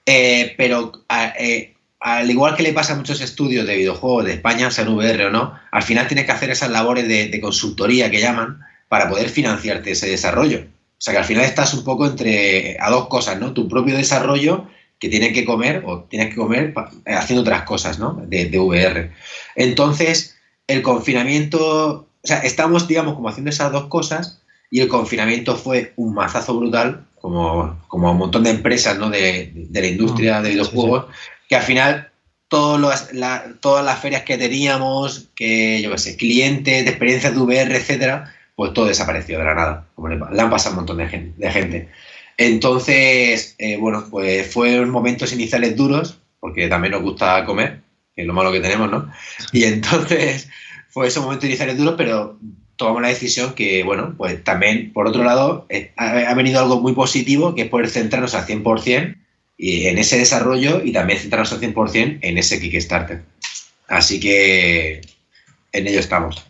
Eh, pero eh, al igual que le pasa a muchos estudios de videojuegos de España, sean VR o no, al final tienes que hacer esas labores de, consultoría que llaman para poder financiarte ese desarrollo. O sea que al final estás un poco entre a dos cosas, ¿no? Tu propio desarrollo que tienes que comer o tienes que comer haciendo otras cosas, ¿no? De VR. Entonces, el confinamiento, o sea, estamos, digamos, como haciendo esas dos cosas y el confinamiento fue un mazazo brutal, como, como un montón de empresas, ¿no? De, de la industria mm, de videojuegos, que al final todas las ferias que teníamos, que yo qué sé, clientes de experiencias de VR, etcétera, pues todo desapareció de la nada, como le, han pasado un montón de gente. Entonces, eh, bueno, pues fueron momentos iniciales duros, porque también nos gusta comer, que es lo malo que tenemos, ¿no? Y entonces fue esos momentos iniciales duros, pero tomamos la decisión que, bueno, pues también, por otro lado, eh, ha, venido algo muy positivo, que es poder centrarnos al 100% y en ese desarrollo y también centrarnos al 100% en ese Kickstarter. Así que en ello estamos.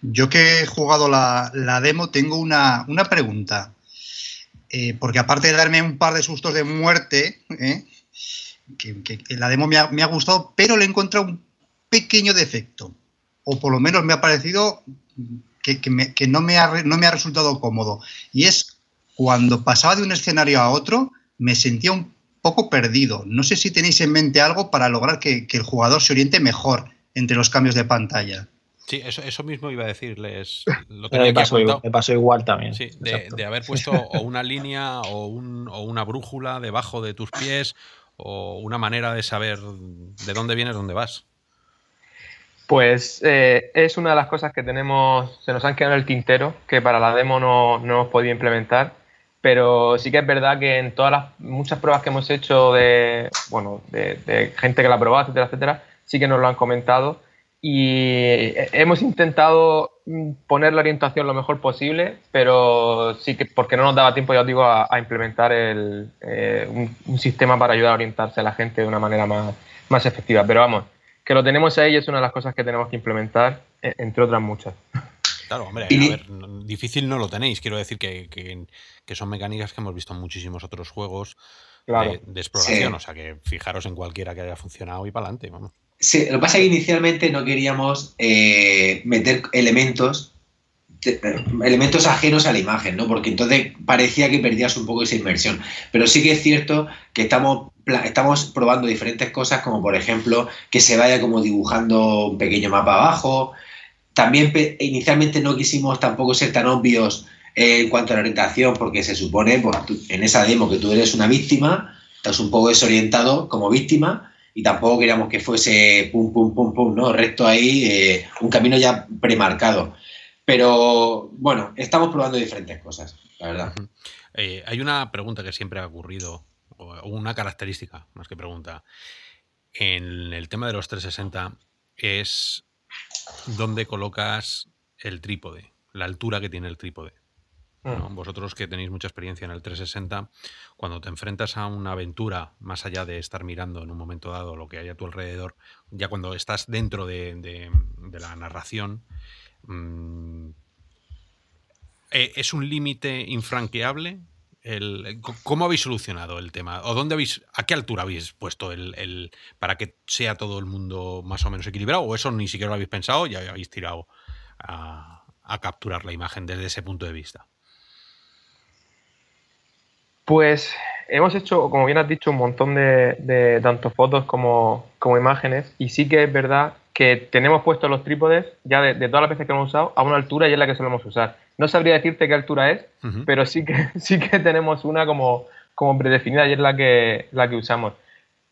Yo que he jugado la, demo tengo una, pregunta. Eh, porque aparte de darme un par de sustos de muerte, eh, que, la demo me ha, gustado, pero le he encontrado un pequeño defecto. O por lo menos me ha parecido que, no, me ha, no me ha resultado cómodo. Y es cuando pasaba de un escenario a otro, me sentía un poco perdido. No sé si tenéis en mente algo para lograr que, el jugador se oriente mejor entre los cambios de pantalla. Sí, eso, mismo iba a decirles. Lo tenía me, pasó, igual también. Sí, de, haber puesto o una línea o, una brújula debajo de tus pies o una manera de saber de dónde vienes, dónde vas. Pues eh, es una de las cosas que tenemos, se nos han quedado en el tintero, que para la demo no, no hemos podido implementar pero sí que es verdad que en todas las muchas pruebas que hemos hecho de, bueno, de, gente que la ha probado, etcétera, etcétera, sí que nos lo han comentado y hemos intentado poner la orientación lo mejor posible, pero sí que porque no nos daba tiempo, ya os digo, a, implementar el, eh, un, sistema para ayudar a orientarse a la gente de una manera más, más efectiva. Pero vamos, que lo tenemos ahí es una de las cosas que tenemos que implementar, e, entre otras muchas. Claro, hombre, a ver, difícil no lo tenéis. Quiero decir que, que, son mecánicas que hemos visto en muchísimos otros juegos de, exploración. O sea, que fijaros en cualquiera que haya funcionado y para adelante, vamos. Sí, lo que pasa es que inicialmente no queríamos eh, meter elementos elementos ajenos a la imagen, ¿no? Porque entonces parecía que perdías un poco esa inmersión. Pero sí que es cierto que estamos, estamos probando diferentes cosas, como por ejemplo que se vaya como dibujando un pequeño mapa abajo, también inicialmente no quisimos tampoco ser tan obvios eh, en cuanto a la orientación, porque se supone pues, en esa demo que tú eres una víctima, estás un poco desorientado como víctima y tampoco queríamos que fuese pum, pum, pum, pum, ¿no? Recto ahí, eh, un camino ya premarcado. Pero bueno, estamos probando diferentes cosas, la verdad. Eh, hay una pregunta que siempre ha ocurrido, o una característica, más que pregunta, en el tema de los 360 es dónde colocas el trípode, la altura que tiene el trípode. Mm. Vosotros que tenéis mucha experiencia en el 360, cuando te enfrentas a una aventura, más allá de estar mirando en un momento dado lo que hay a tu alrededor, ya cuando estás dentro de, la narración, ¿es un límite infranqueable ¿Cómo habéis solucionado el tema? ¿O dónde habéis, a qué altura habéis puesto el, para que sea todo el mundo más o menos equilibrado? ¿O eso ni siquiera lo habéis pensado y habéis tirado a, capturar la imagen desde ese punto de vista? Pues hemos hecho, como bien has dicho, un montón de, tanto fotos como, como, imágenes y sí que es verdad que tenemos puestos los trípodes ya de, todas las veces que hemos usado a una altura y es la que solemos usar. No sabría decirte qué altura es, pero sí que, sí que tenemos una como, como predefinida y es la que, la que usamos.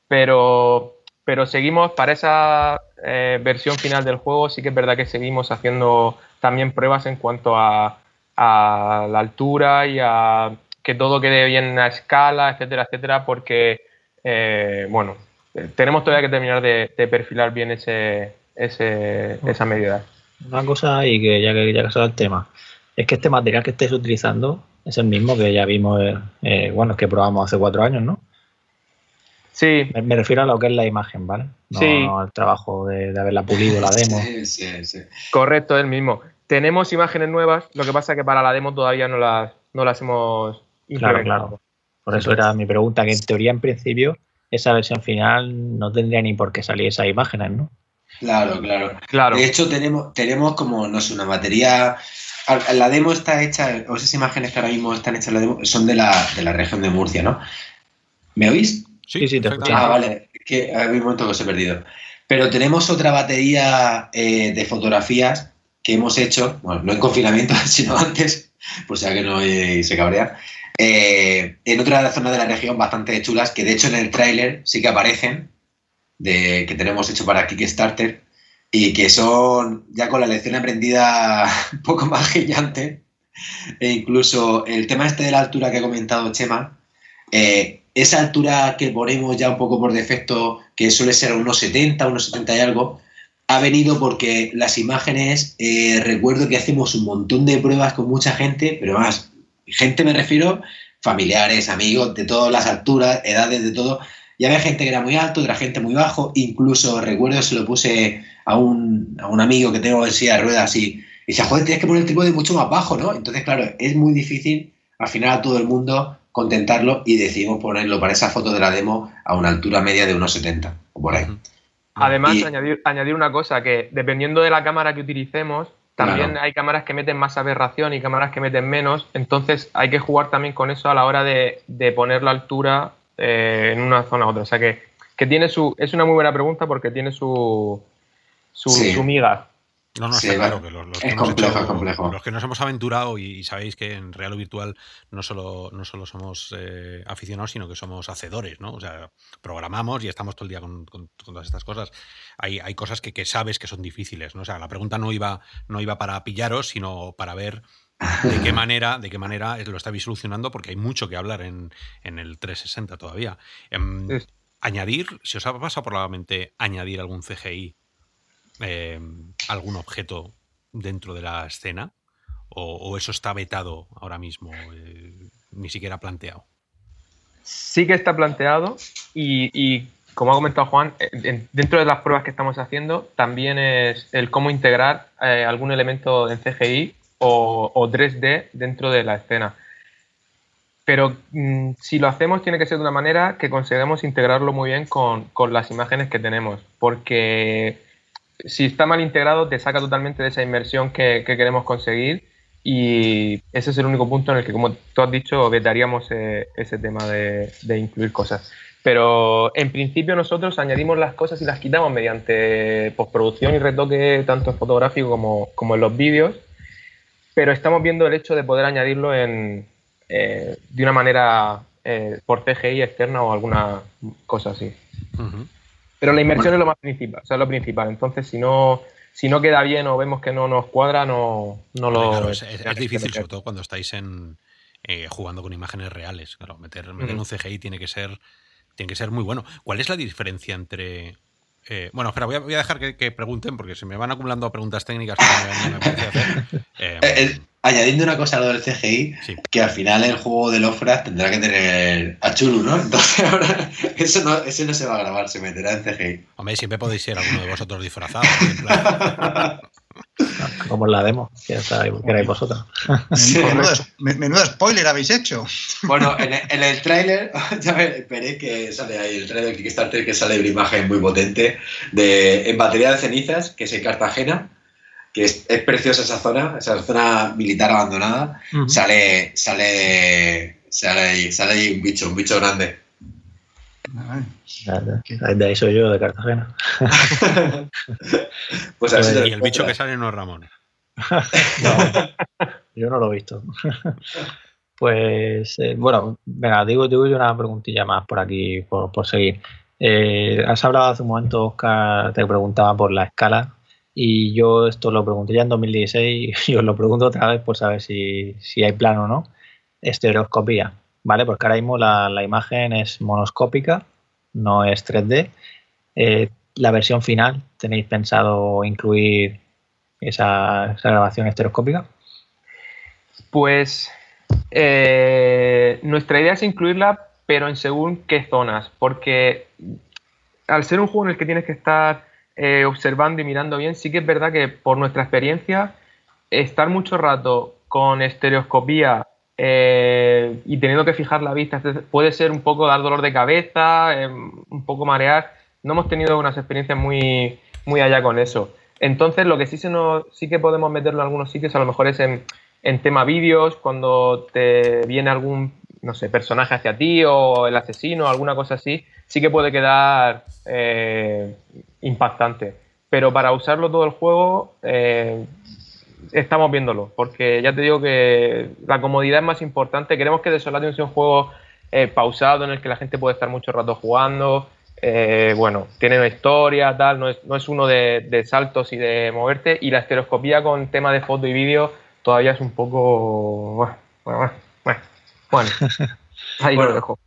Pero, pero seguimos, para esa eh, versión final del juego, sí que es verdad que seguimos haciendo también pruebas en cuanto a, a la altura y a que todo quede bien a escala, etcétera, etcétera, porque, eh, bueno, tenemos todavía que terminar de, perfilar bien ese, esa medida. Una cosa, y que ya que ya que el tema, es que este material que estés utilizando es el mismo que ya vimos, eh, eh, bueno, es que probamos hace cuatro años, ¿no? Sí. Me, refiero a lo que es la imagen, ¿vale? No, sí. al trabajo de, haberla pulido, la demo. Sí, sí, sí. Correcto, es el mismo. Tenemos imágenes nuevas, lo que pasa es que para la demo todavía no las, no las hemos implementado. Claro, claro. Por eso era mi pregunta, que en teoría, en principio, esa versión final no tendría ni por qué salir esas imágenes, ¿no? Claro, claro. claro. De hecho, tenemos, tenemos como, no sé, una batería. La demo está hecha, o esas imágenes que ahora mismo están hechas la demo, son de la, de la región de Murcia, ¿no? ¿Me oís? Sí, sí, te escucho. Ah, vale, que a un momento que os he perdido. Pero tenemos otra batería eh, de fotografías que hemos hecho, bueno, no en confinamiento, sino antes, pues ya que no se cabrea, eh, en otra zona de la región bastante chulas, que de hecho en el tráiler sí que aparecen, que tenemos hecho para Kickstarter, y que son ya con la lección aprendida un poco más gigante. E incluso el tema este de la altura que ha comentado Chema, eh, esa altura que ponemos ya un poco por defecto, que suele ser unos 70, unos 70 y algo, ha venido porque las imágenes, eh, recuerdo que hacemos un montón de pruebas con mucha gente, pero más gente me refiero, familiares, amigos, de todas las alturas, edades, de todo. Y había gente que era muy alto, otra gente muy bajo, incluso recuerdo se lo puse a un, a un amigo que tengo en silla de ruedas y, y dice, joder, tienes que poner el trípode mucho más bajo, ¿no? Entonces, claro, es muy difícil al final a todo el mundo contentarlo y decidimos ponerlo para esa foto de la demo a una altura media de unos 70 o por ahí. Además, añadir, añadir una cosa, que dependiendo de la cámara que utilicemos, también hay cámaras que meten más aberración y cámaras que meten menos, entonces hay que jugar también con eso a la hora de, poner la altura eh, en una zona u otra. O sea que, tiene su. Es una muy buena pregunta porque tiene su, su, su miga. No, no, está claro que los, que los, que nos hemos aventurado y, sabéis que en real o virtual no solo, no solo somos eh, aficionados, sino que somos hacedores, ¿no? O sea, programamos y estamos todo el día con, todas estas cosas. Hay, hay cosas que, sabes que son difíciles, ¿no? O sea, la pregunta no iba, no iba para pillaros, sino para ver de qué manera, de qué manera lo estáis solucionando, porque hay mucho que hablar en, el 360 todavía. Em, añadir, si os ha pasado por la mente añadir algún CGI eh, algún objeto dentro de la escena? ¿O, eso está vetado ahora mismo? Eh, ni siquiera planteado. Sí que está planteado y, como ha comentado Juan, eh, dentro de las pruebas que estamos haciendo también es el cómo integrar algún elemento en CGI o, 3D dentro de la escena. Pero mm, si lo hacemos tiene que ser de una manera que consigamos integrarlo muy bien con, las imágenes que tenemos, porque si está mal integrado, te saca totalmente de esa inversión que, queremos conseguir. Y ese es el único punto en el que, como tú has dicho, vetaríamos eh, ese tema de, incluir cosas. Pero en principio nosotros añadimos las cosas y las quitamos mediante postproducción y retoque tanto en fotográfico como, como en los vídeos. Pero estamos viendo el hecho de poder añadirlo en, eh, de una manera eh, por CGI externa o alguna cosa así. Pero la inversión es lo más principal, o sea, lo principal. Entonces, si no, si no queda bien o vemos que no nos cuadra, no, no lo. es, difícil, sobre todo cuando estáis en, eh, jugando con imágenes reales. Claro, meter, meter un CGI tiene que ser tiene que ser muy bueno. ¿Cuál es la diferencia entre eh, bueno, espera, voy a, dejar que, pregunten porque se me van acumulando preguntas técnicas que me, me hacer. Eh, añadiendo una cosa a lo del CGI, que al final el juego de Lofra tendrá que tener a Chulu, ¿no? Entonces ahora eso no, ese no se va a grabar, se meterá en CGI. Hombre, siempre podéis ser alguno de vosotros disfrazado. Como en la demo, que erais vosotros. Menudo, spoiler habéis hecho. Bueno, en el, en el tráiler, ya me esperé que sale ahí el tráiler de Kickstarter que sale una imagen muy potente de en batería de cenizas, que es en Cartagena que es, preciosa esa zona, esa zona militar abandonada. Sale, sale, sale, sale ahí un bicho, un bicho grande. De ahí soy yo, de Cartagena. pues así y el bicho que sale no es Ramón. yo no lo he visto. Pues eh, bueno, venga, digo, digo yo una preguntilla más por aquí, por, por seguir. Eh, has hablado hace un momento, Oscar, te preguntaba por la escala y yo esto lo pregunté ya en 2016 y os lo pregunto otra vez por saber si, hay plan o no. Estereoscopía, ¿vale? Porque ahora mismo la, imagen es monoscópica, no es 3D. Eh, la versión final, ¿tenéis pensado incluir esa, grabación estereoscópica? Pues eh, nuestra idea es incluirla, pero en según qué zonas, porque al ser un juego en el que tienes que estar eh, observando y mirando bien, sí que es verdad que por nuestra experiencia, estar mucho rato con estereoscopía eh, y teniendo que fijar la vista, puede ser un poco dar dolor de cabeza, em, un poco marear. No hemos tenido unas experiencias muy, muy allá con eso. Entonces, lo que sí, se nos, sí que podemos meterlo en algunos sitios, a lo mejor es en, en tema vídeos, cuando te viene algún, no sé, personaje hacia ti o el asesino alguna cosa así, sí que puede quedar eh, impactante. Pero para usarlo todo el juego, eh, estamos viéndolo, porque ya te digo que la comodidad es más importante. Queremos que Desolation sea un juego eh, pausado en el que la gente puede estar mucho rato jugando. Eh, bueno, tiene una historia, tal, no es, no es uno de, saltos y de moverte. Y la estereoscopía con tema de foto y vídeo todavía es un poco. Bueno, bueno, bueno, bueno. ahí lo dejo.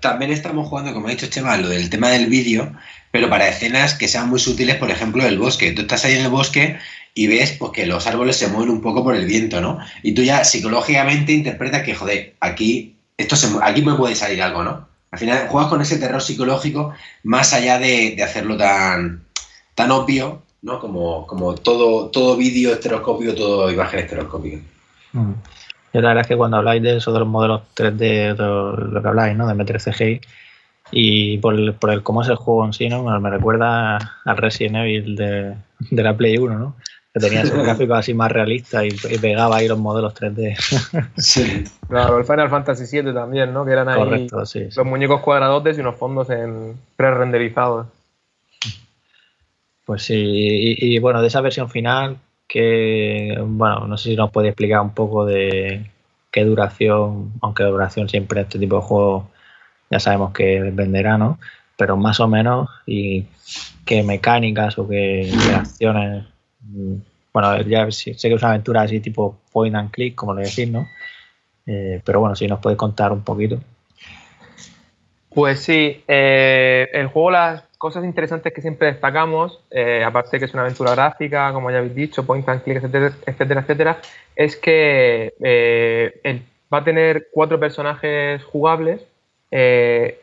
También estamos jugando, como ha dicho Chema, lo del tema del vídeo, pero para escenas que sean muy sutiles, por ejemplo, el bosque. Tú estás ahí en el bosque y ves pues, que los árboles se mueven un poco por el viento, ¿no? Y tú ya psicológicamente interpretas que, joder, aquí, esto se, aquí me puede salir algo, ¿no? Al final juegas con ese terror psicológico más allá de, hacerlo tan, tan obvio, ¿no? Como, como todo, todo vídeo estereoscópico, todo imagen estereoscópica. Mm. Yo la verdad es que cuando habláis de eso de los modelos 3D, lo que habláis, ¿no? De meter CGI, y por el, por el cómo es el juego en sí, ¿no? Me recuerda al Resident Evil de, de la Play 1, ¿no? Que tenía ese gráfico así más realista y, pegaba ahí los modelos 3D. sí. Claro, el Final Fantasy VII también, ¿no? Que eran ahí los muñecos cuadradotes y unos fondos en pre-renderizados. Pues sí, y, bueno, de esa versión final, que, bueno, no sé si nos puede explicar un poco de qué duración, aunque duración siempre este tipo de juegos ya sabemos que venderá, ¿no? Pero más o menos, y qué mecánicas o qué acciones bueno, ya sé que es una aventura así tipo point and click, como le decís, ¿no? Eh, pero bueno, si nos puedes contar un poquito. Pues sí, eh, el juego las cosas interesantes que siempre destacamos, eh, aparte de que es una aventura gráfica, como ya habéis dicho, point and click, etcétera, etcétera, etcétera es que va a tener cuatro personajes jugables,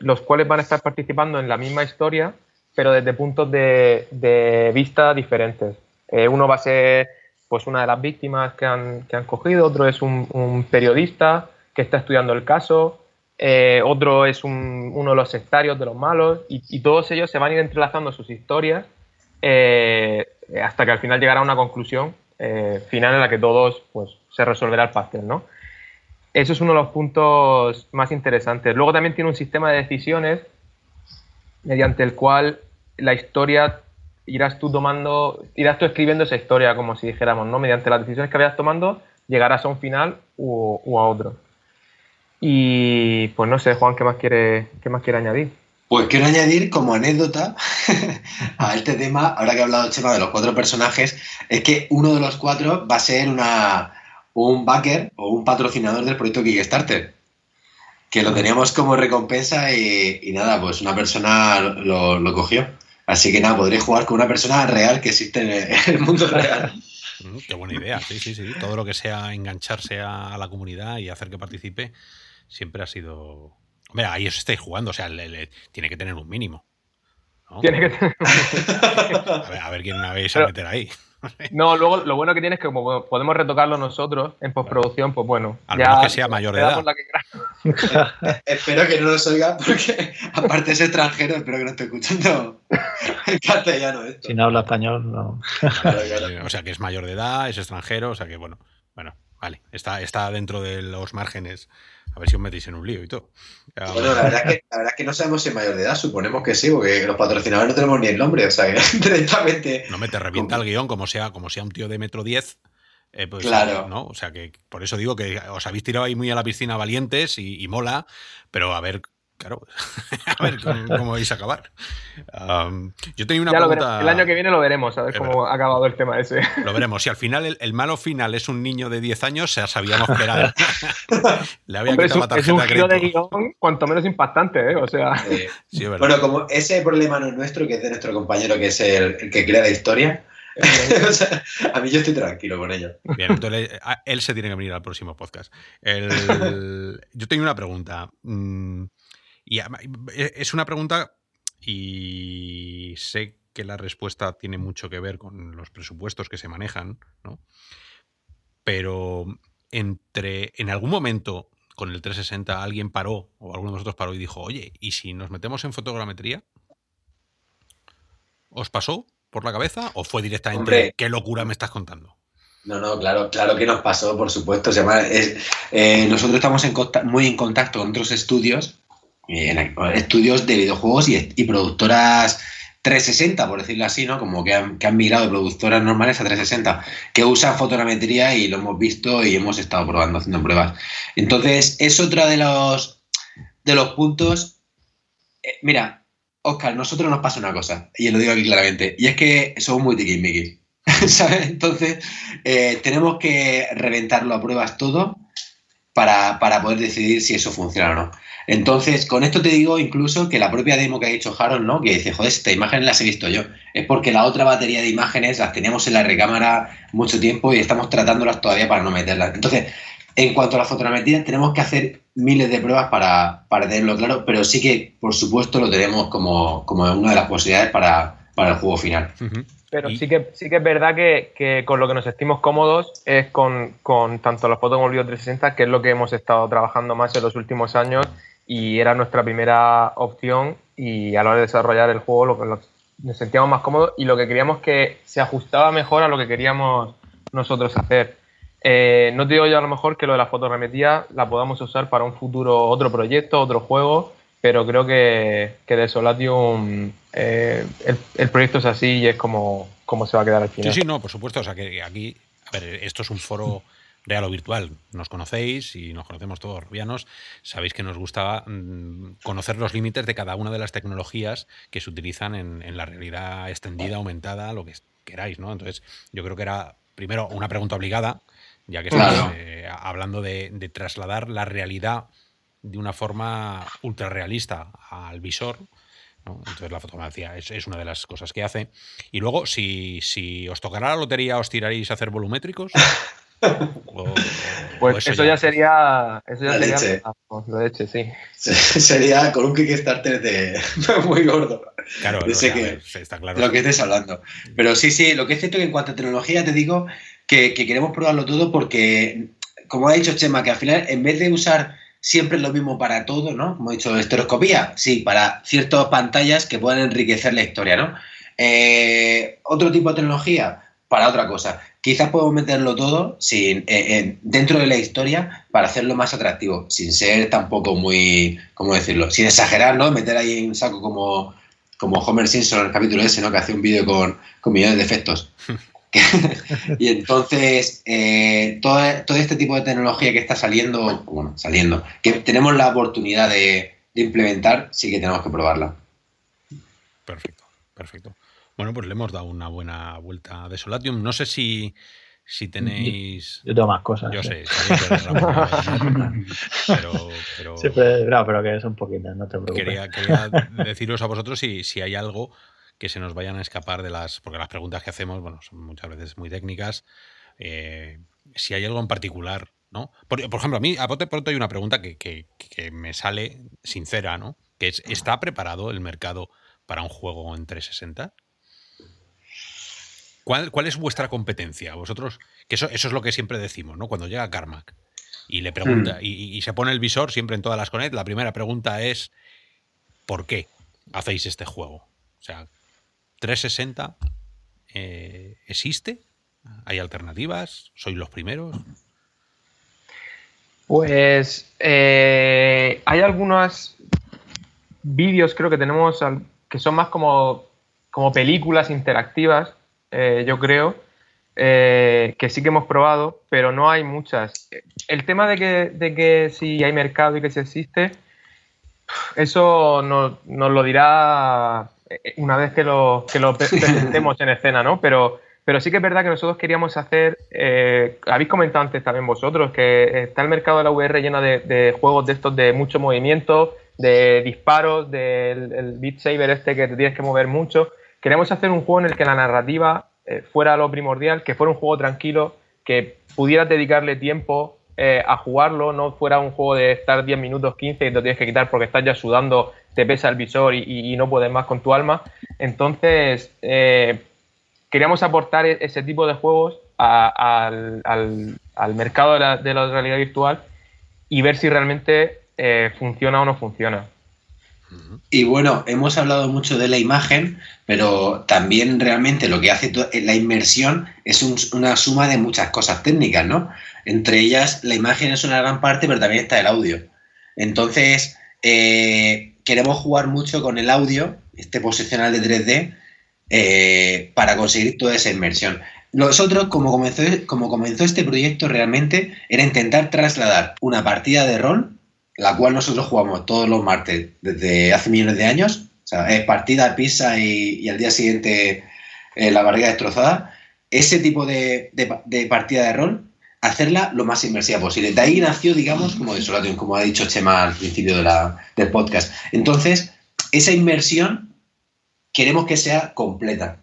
los cuales van a estar participando en la misma historia, pero desde puntos de vista diferentes. Eh, uno va a ser pues una de las víctimas que han, que han cogido, otro es un, periodista que está estudiando el caso, eh, otro es uno de los sectarios de los malos, y, todos ellos se van a ir entrelazando sus historias eh, hasta que al final llegará a una conclusión final en la que todos pues, se resolverá el pastel, ¿no? Eso es uno de los puntos más interesantes. Luego también tiene un sistema de decisiones mediante el cual la historia irás tú tomando, irás tú escribiendo esa historia, como si dijéramos, ¿no? Mediante las decisiones que vayas tomando, llegarás a un final u, a otro. Y pues no sé, Juan, ¿qué más quiere, qué más quiere añadir? Pues quiero añadir como anécdota a este tema, ahora que he hablado Chema de los cuatro personajes, es que uno de los cuatro va a ser una, un backer o un patrocinador del proyecto Kickstarter, que lo teníamos como recompensa y, nada, pues una persona lo, lo cogió. Así que nada, podréis jugar con una persona real que existe en el mundo real. Mm, qué buena idea, sí, sí, sí. Todo lo que sea engancharse a la comunidad y hacer que participe siempre ha sido. Hombre, ahí os estáis jugando, o sea, tiene que tener un mínimo. Tiene que tener a, ver, a ver quién me vais a meter ahí. No, luego lo bueno que tiene es que como podemos retocarlo nosotros en postproducción, pues bueno. Al menos que sea mayor de edad. espero que no nos oiga porque aparte es extranjero, espero que no esté escuchando en castellano esto. Si no habla español, no. O sea que es mayor de edad, es extranjero, o sea que bueno, bueno, vale, está, está dentro de los márgenes a ver si os metéis en un lío y todo. Bueno, la verdad, es que, la verdad es que no sabemos si es mayor de edad, suponemos que sí, porque los patrocinadores no tenemos ni el nombre, o sea, directamente... No me te revienta el guion como sea, como sea un tío de metro 10. Eh, pues, claro. ¿no? O sea que por eso digo que os habéis tirado ahí muy a la piscina valientes y mola, pero a ver Claro, a ver cómo, vais a acabar. yo tenía una pregunta. El año que viene lo veremos, a ver cómo ha acabado el tema ese. Lo veremos. Si al final el, malo final es un niño de 10 años, ya sabíamos que era. Le había quitado la tarjeta es un giro de, guion cuanto menos impactante, ¿eh? O sea. bueno, como ese problema no es nuestro, que es de nuestro compañero, que es el, que crea la historia. o sea, a mí yo estoy tranquilo con ello. Bien, entonces él se tiene que venir al próximo podcast. yo tengo una pregunta. Y e, es una pregunta y sé que la respuesta tiene mucho que ver con los presupuestos que se manejan, ¿no? Pero entre, en algún momento con el 360 alguien paró, o alguno de nosotros paró y dijo, oye, ¿y si nos metemos en fotogrametría? ¿Os pasó por la cabeza o fue directamente qué locura me estás contando? No, no, claro, claro que nos pasó, por supuesto. Eh, nosotros estamos en muy en contacto con otros estudios, estudios de videojuegos y, productoras 360, por decirlo así, ¿no? Como que han, que han migrado de productoras normales a 360, que usan fotogrametría y lo hemos visto y hemos estado probando, haciendo pruebas. Entonces, es otro de los, de los puntos. Eh, mira, Oscar, nosotros nos pasa una cosa, y lo digo aquí claramente, y es que somos muy tiquismiquis. ¿sabes? Entonces, eh, tenemos que reventarlo a pruebas todo para, poder decidir si eso funciona o no. Entonces, con esto te digo incluso que la propia demo que ha dicho Harold, ¿no? Que dice, joder, esta imagen las he visto yo. Es porque la otra batería de imágenes las teníamos en la recámara mucho tiempo y estamos tratándolas todavía para no meterlas. Entonces, en cuanto a la fotogrametría, tenemos que hacer miles de pruebas para, para tenerlo claro, pero sí que, por supuesto, lo tenemos como, una de las posibilidades para, el juego final. Pero sí que sí que es verdad que, con lo que nos sentimos cómodos es con, tanto los fotos como el 360, que es lo que hemos estado trabajando más en los últimos años y era nuestra primera opción y a la hora de desarrollar el juego lo que nos sentíamos más cómodos y lo que queríamos que se ajustaba mejor a lo que queríamos nosotros hacer. Eh, no te digo yo a lo mejor que lo de la fotogrametría la podamos usar para un futuro otro proyecto, otro juego, pero creo que, que de Solatium eh, el, proyecto es así y es como, como se va a quedar al final. Sí, sí, no, por supuesto. O sea, que aquí, a ver, esto es un foro real o virtual. Nos conocéis y nos conocemos todos rubianos. Sabéis que nos gustaba mm, conocer los límites de cada una de las tecnologías que se utilizan en, la realidad extendida, aumentada, lo que queráis, ¿no? Entonces, yo creo que era, primero, una pregunta obligada, ya que estamos eh, hablando de, de trasladar la realidad de una forma ultra realista al visor. Entonces la fotografía es, una de las cosas que hace. Y luego, si, si os tocará la lotería, ¿os tiraréis a hacer volumétricos? pues eso, ya, sería. Eso ya sería. Leche. sí. Sería con un Kickstarter de muy gordo. Claro, que, está claro. Lo que estés hablando. Pero sí, sí, lo que es cierto que en cuanto a tecnología te digo que, que queremos probarlo todo porque, como ha dicho Chema, que al final, en vez de usar siempre es lo mismo para todo, ¿no? Como he dicho, estereoscopía, sí, para ciertas pantallas que puedan enriquecer la historia, ¿no? Eh, otro tipo de tecnología, para otra cosa. Quizás podemos meterlo todo sin, eh, dentro de la historia para hacerlo más atractivo, sin ser tampoco muy, ¿cómo decirlo? Sin exagerar, ¿no? Meter ahí un saco como, como Homer Simpson en el capítulo ese, ¿no? Que hace un vídeo con, con millones de efectos. y entonces, eh, todo, este tipo de tecnología que está saliendo, bueno, saliendo, que tenemos la oportunidad de, implementar, sí que tenemos que probarla. Perfecto, perfecto. Bueno, pues le hemos dado una buena vuelta de Solatium. No sé si, si tenéis. Yo, tengo más cosas. Yo sé, pero, pero. Siempre, no, pero que son poquitas, no te preocupes. Quería, quería deciros a vosotros si, si hay algo que se nos vayan a escapar de las. Porque las preguntas que hacemos, bueno, son muchas veces muy técnicas. Eh, si hay algo en particular, ¿no? Por, ejemplo, a mí, a bote pronto hay una pregunta que, me sale sincera, ¿no? Que es: ¿está preparado el mercado para un juego en 360? ¿Cuál, ¿Cuál, es vuestra competencia? Vosotros, que eso, eso es lo que siempre decimos, ¿no? Cuando llega Carmack y le pregunta, y, y, se pone el visor siempre en todas las Connect, la primera pregunta es: ¿por qué hacéis este juego? O sea, 360 eh, existe? ¿Hay alternativas? ¿Sois los primeros? Pues eh, hay algunos vídeos, creo que tenemos, que son más como, como películas interactivas, eh, yo creo, que sí que hemos probado, pero no hay muchas. El tema de que, de que si hay mercado y que si existe, eso nos lo dirá eh, una vez que lo, que lo presentemos en escena, ¿no? Pero, pero sí que es verdad que nosotros queríamos hacer, eh, habéis comentado antes también vosotros, que está el mercado de la VR lleno de, juegos de estos de mucho movimiento, de disparos, del Beat Saber este que te tienes que mover mucho. Queremos hacer un juego en el que la narrativa eh, fuera lo primordial, que fuera un juego tranquilo, que pudieras dedicarle tiempo a jugarlo, no fuera un juego de estar 10 minutos, 15 y te tienes que quitar porque estás ya sudando te pesa el visor y, no puedes más con tu alma. Entonces, eh, queríamos aportar e-, ese tipo de juegos al, mercado de la, de la, realidad virtual y ver si realmente eh, funciona o no funciona. Y bueno, hemos hablado mucho de la imagen, pero también realmente lo que hace la inmersión es una suma de muchas cosas técnicas, ¿no? Entre ellas, la imagen es una gran parte, pero también está el audio. Entonces, eh, queremos jugar mucho con el audio, este posicional de 3D, eh, para conseguir toda esa inmersión. Nosotros, como comenzó, como comenzó este proyecto realmente, era intentar trasladar una partida de rol, la cual nosotros jugamos todos los martes desde hace millones de años, o sea, es partida, pizza y, al día siguiente eh, la barriga destrozada, ese tipo de, partida de rol, hacerla lo más inmersiva posible. De ahí nació, digamos, como Desolation, como ha dicho Chema al principio del podcast. Entonces, esa inmersión queremos que sea completa.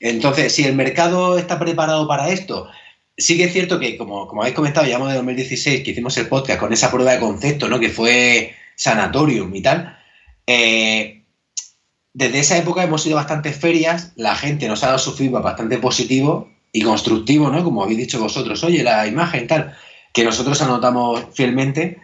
Entonces, si el mercado está preparado para esto, sí que es cierto que, como, como habéis comentado, ya de 2016 que hicimos el podcast con esa prueba de concepto, ¿no? Que fue Sanatorium y tal. Eh, desde esa época hemos ido a bastantes ferias, la gente nos ha dado su feedback bastante positivo y constructivo, ¿no? Como habéis dicho vosotros, oye, la imagen tal, que nosotros anotamos fielmente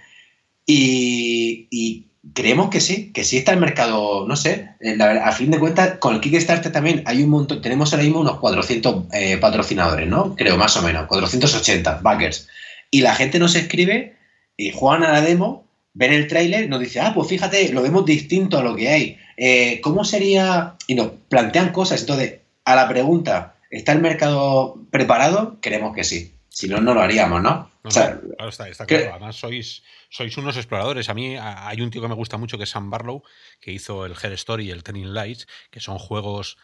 y creemos que sí, que sí está el mercado, no sé, a fin de cuentas, con el Kickstarter también hay un montón, tenemos ahora mismo unos 400 eh, patrocinadores, ¿no? Creo, más o menos, 480 backers. Y la gente nos escribe y juegan a la demo, ven el tráiler, nos dice, ah, pues fíjate, lo vemos distinto a lo que hay. Eh, ¿Cómo sería? Y nos plantean cosas. Entonces, a la pregunta, ¿está el mercado preparado? Creemos que sí. Si no, no lo haríamos, ¿no? claro, está, está claro. Además, sois sois unos exploradores. A mí hay un tío que me gusta mucho que es Sam Barlow, que hizo el Head Story y el Telling Lights, que son juegos.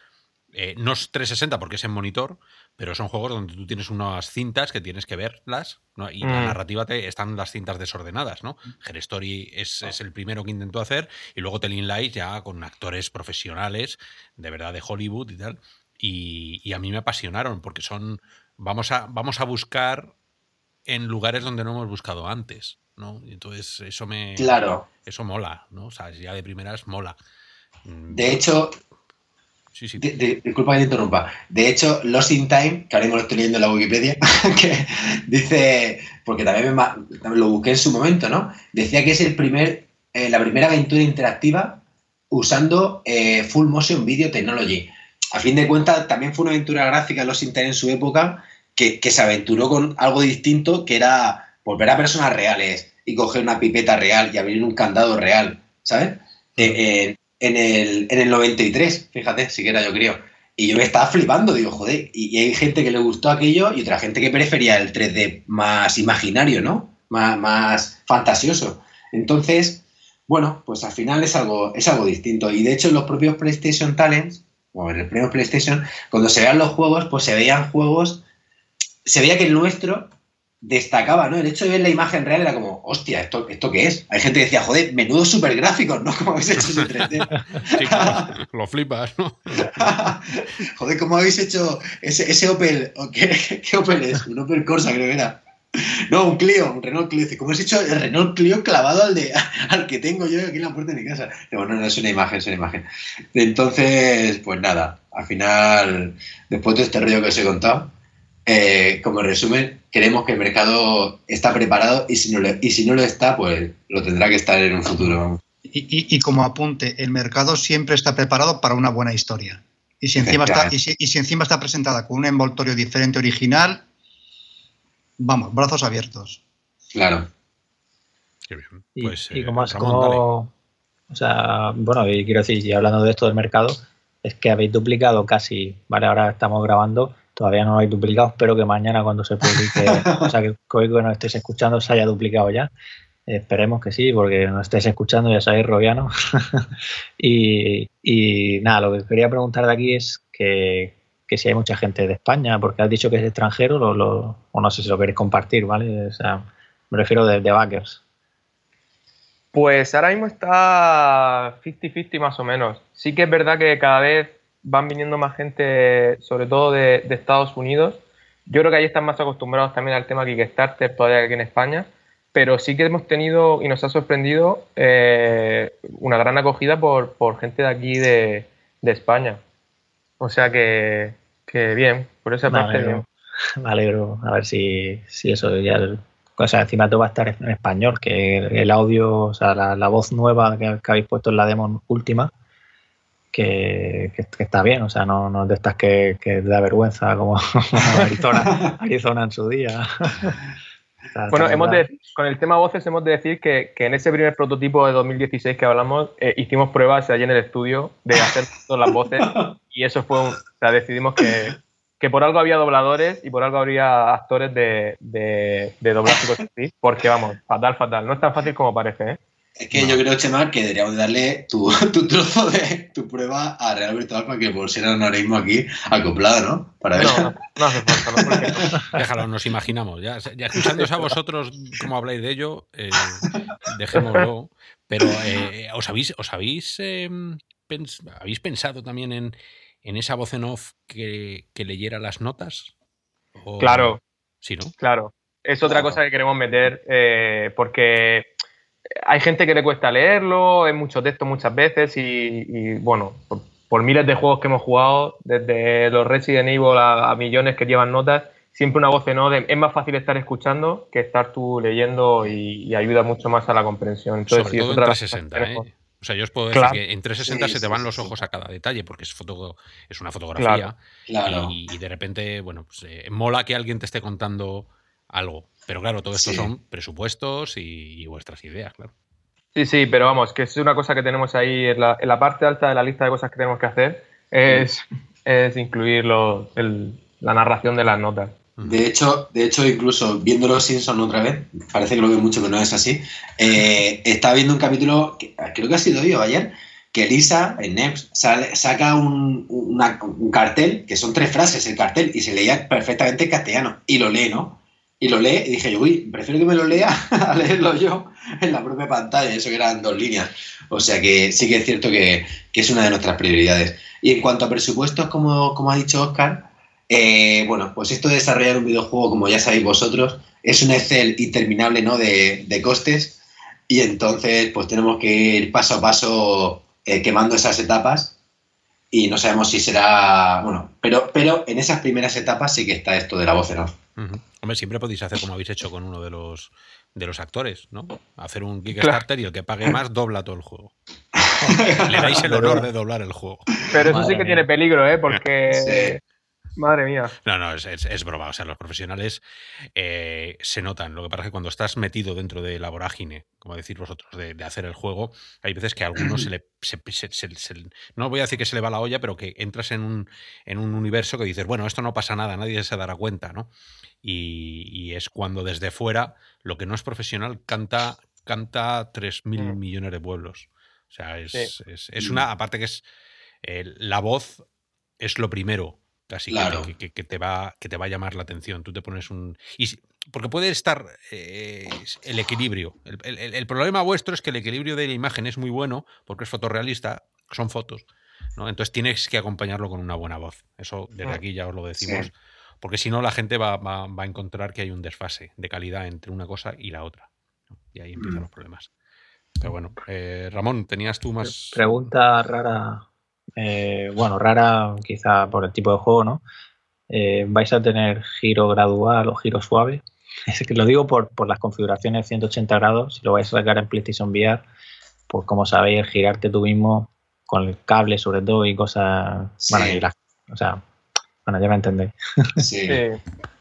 Eh, no es 360 porque es en monitor, pero son juegos donde tú tienes unas cintas que tienes que verlas y la mm. narrativa te están las cintas desordenadas. ¿no? Head Story es, es, el primero que intentó hacer y luego Telling Lights ya con actores profesionales de verdad de Hollywood y tal. Y, y, a mí me apasionaron porque son. Vamos a, vamos a buscar en lugares donde no hemos buscado antes. ¿no? entonces eso me. Claro. Eso mola, ¿no? O sea, ya de primeras mola. Mm, de hecho. Sí, sí. disculpa que te interrumpa. De hecho, Lost in Time, que ahora mismo lo estoy leyendo en la Wikipedia, que dice, porque también, lo busqué en su momento, ¿no? Decía que es el primer, eh, la primera aventura interactiva usando eh, Full Motion Video Technology. A fin de cuentas, también fue una aventura gráfica Lost in Time en su época, que, que se aventuró con algo distinto, que era volver a personas reales y coger una pipeta real y abrir un candado real, ¿sabes? Eh, en, el, en el 93, fíjate, siquiera yo creo. Y yo me estaba flipando, digo, joder, y, hay gente que le gustó aquello y otra gente que prefería el 3D más imaginario, ¿no? Más, más fantasioso. Entonces, bueno, pues al final es algo, es algo distinto. Y de hecho, en los propios PlayStation Talents, o en el premio PlayStation, cuando se veían los juegos, pues se veían juegos, se veía que el nuestro destacaba, ¿no? El hecho de ver la imagen real era como, hostia, ¿esto, ¿esto qué es? Hay gente que decía, joder, menudo super gráficos, ¿no? Como habéis hecho ese 3D. lo flipas, ¿no? joder, ¿cómo habéis hecho ese, ese Opel? ¿Qué, ¿Qué, Opel es? Un Opel Corsa, creo que era. No, un Clio, un Renault Clio. ¿Cómo has hecho el Renault Clio clavado al, de, al que tengo yo aquí en la puerta de mi casa? No, no, no, es una imagen, es una imagen. Entonces, pues nada, al final, después de este rollo que os he contado, eh, como resumen, creemos que el mercado está preparado y si, no lo, y si no lo está, pues lo tendrá que estar en un futuro. Y, como apunte, el mercado siempre está preparado para una buena historia. Y si, encima está, y si, encima está presentada con un envoltorio diferente, original, vamos, brazos abiertos. Claro. Y, pues, eh, como, como o sea, bueno, y quiero decir, y hablando de esto del mercado, es que habéis duplicado casi, vale, ahora estamos grabando Todavía no lo hay duplicado, espero que mañana cuando se publique, o sea, que hoy que nos estéis escuchando se haya duplicado ya. Esperemos que sí, porque nos estéis escuchando, ya sabéis, Robiano. y, nada, lo que quería preguntar de aquí es que, si hay mucha gente de España, porque has dicho que es extranjero, o no sé si lo queréis compartir, ¿vale? O sea, me refiero de, de backers. Pues ahora mismo está 50-50 más o menos. Sí que es verdad que cada vez van viniendo más gente, sobre todo de, Estados Unidos. Yo creo que ahí están más acostumbrados también al tema Kickstarter todavía que en España, pero sí que hemos tenido y nos ha sorprendido eh, una gran acogida por, gente de aquí de, España. O sea que, bien, por esa parte. Me alegro, a ver si, si eso ya. O sea, encima todo va a estar en español, que el audio, o sea, la, voz nueva que, habéis puesto en la demo última, que, está bien, o sea, no, no de estas que, que da vergüenza como, Arizona, Arizona en su día. Bueno, hemos con el tema voces hemos de decir que, en ese primer prototipo de 2016 que hablamos, eh, hicimos pruebas allí en el estudio de hacer todas las voces y eso fue un, o sea, decidimos que, que por algo había dobladores y por algo habría actores de, de, de doblaje, porque vamos, fatal, fatal. No es tan fácil como parece, ¿eh? Es que yo creo, Chema, que deberíamos darle tu, tu, trozo de tu prueba a Real Virtual para que pusieran ahora mismo aquí acoplado, ¿no? Para ver. No, no, hace falta, no Déjalo, nos imaginamos. Ya, ya escuchándose a vosotros cómo habláis de ello, eh, dejémoslo. Pero, eh, ¿os habéis, os habéis, em, habéis pensado también en, en, esa voz en off que, que leyera las notas? Claro. Sí, ¿no? Claro. Es otra cosa que queremos meter eh, porque hay gente que le cuesta leerlo, es mucho texto muchas veces y, bueno, por, miles de juegos que hemos jugado, desde los Resident Evil a, millones que llevan notas, siempre una voz en off es más fácil estar escuchando que estar tú leyendo y, ayuda mucho más a la comprensión. Entonces, Sobre todo en 360, ¿eh? O sea, yo os puedo decir que en 360 se te van los ojos a cada detalle porque es, foto, es una fotografía Y, de repente, bueno, pues eh, mola que alguien te esté contando algo. Pero claro, todo esto son presupuestos y, vuestras ideas, claro. Sí, sí, pero vamos, que es una cosa que tenemos ahí en la, parte alta de la lista de cosas que tenemos que hacer, es, es incluir la narración de las notas. De hecho, de hecho, incluso viendo los Simpsons otra vez, parece que lo veo mucho, pero no es así. Eh, estaba viendo un capítulo, que, creo que ha sido hoy o ayer, que Lisa, en Next, saca un, un, cartel, que son tres frases el cartel, y se leía perfectamente en castellano, y lo lee, ¿no? Y lo lee y dije uy, prefiero que me lo lea a leerlo yo en la propia pantalla, eso que eran dos líneas. O sea que sí que es cierto que, es una de nuestras prioridades. Y en cuanto a presupuestos, como, como ha dicho Oscar, eh, bueno, pues esto de desarrollar un videojuego, como ya sabéis vosotros, es un Excel interminable ¿no? de, de costes y entonces pues tenemos que ir paso a paso eh, quemando esas etapas y no sabemos si será, bueno, pero, pero en esas primeras etapas sí que está esto de la voz en off. Hombre, siempre podéis hacer como habéis hecho con uno de los de los actores, ¿no? Hacer un Kickstarter y el que pague más dobla todo el juego. Le dais el honor de doblar el juego. Pero eso sí que tiene peligro, ¿eh? Porque Madre mía. No, no, es, broma. O sea, los profesionales eh, se notan. Lo que pasa es que cuando estás metido dentro de la vorágine, como decir vosotros, de, hacer el juego, hay veces que a algunos se le. no voy a decir que se le va la olla, pero que entras en un, en un universo que dices, bueno, esto no pasa nada, nadie se dará cuenta, ¿no? Y, es cuando desde fuera lo que no es profesional canta, canta 3.000 mm. millones de pueblos. O sea, es, es, una. Aparte que es. Eh, la voz es lo primero Casi que, que, te va, que te va a llamar la atención. Tú te pones un. Y, porque puede estar eh, el equilibrio. El, problema vuestro es que el equilibrio de la imagen es muy bueno porque es fotorrealista, son fotos. ¿no? Entonces tienes que acompañarlo con una buena voz. Eso desde aquí ya os lo decimos. Porque si no, la gente va, a encontrar que hay un desfase de calidad entre una cosa y la otra. Y ahí empiezan mm. los problemas. Pero bueno, eh, Ramón, tenías tú más. Pregunta rara eh, bueno, rara quizá por el tipo de juego, ¿no? Eh, ¿Vais a tener giro gradual o giro suave? Es que lo digo por, las configuraciones 180 grados, si lo vais a sacar en PlayStation VR, pues como sabéis, girarte tú mismo con el cable sobre todo y cosas... Bueno, o sea, bueno, ya me entendéis. Sí.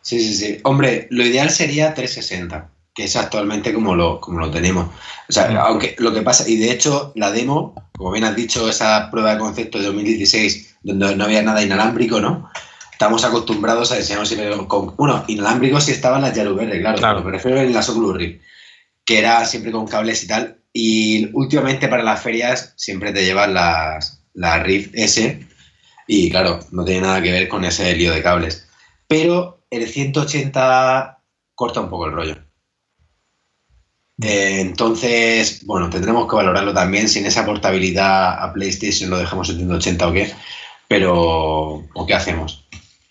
sí, sí, sí. Hombre, lo ideal sería 360 que es actualmente como lo, como lo tenemos. O sea, aunque lo que pasa, y de hecho la demo, como bien has dicho, esa prueba de concepto de 2016, donde no había nada inalámbrico, ¿no? Estamos acostumbrados a diseñar siempre con, bueno, inalámbrico si estaban las Yaru Verde, claro, claro. pero me refiero en las Oculus Rift, que era siempre con cables y tal, y últimamente para las ferias siempre te llevan las, las Rift S, y claro, no tiene nada que ver con ese lío de cables. Pero el 180 corta un poco el rollo. Eh, entonces, bueno, tendremos que valorarlo también si en esa portabilidad a PlayStation lo dejamos en 180 o qué, pero ¿o qué hacemos?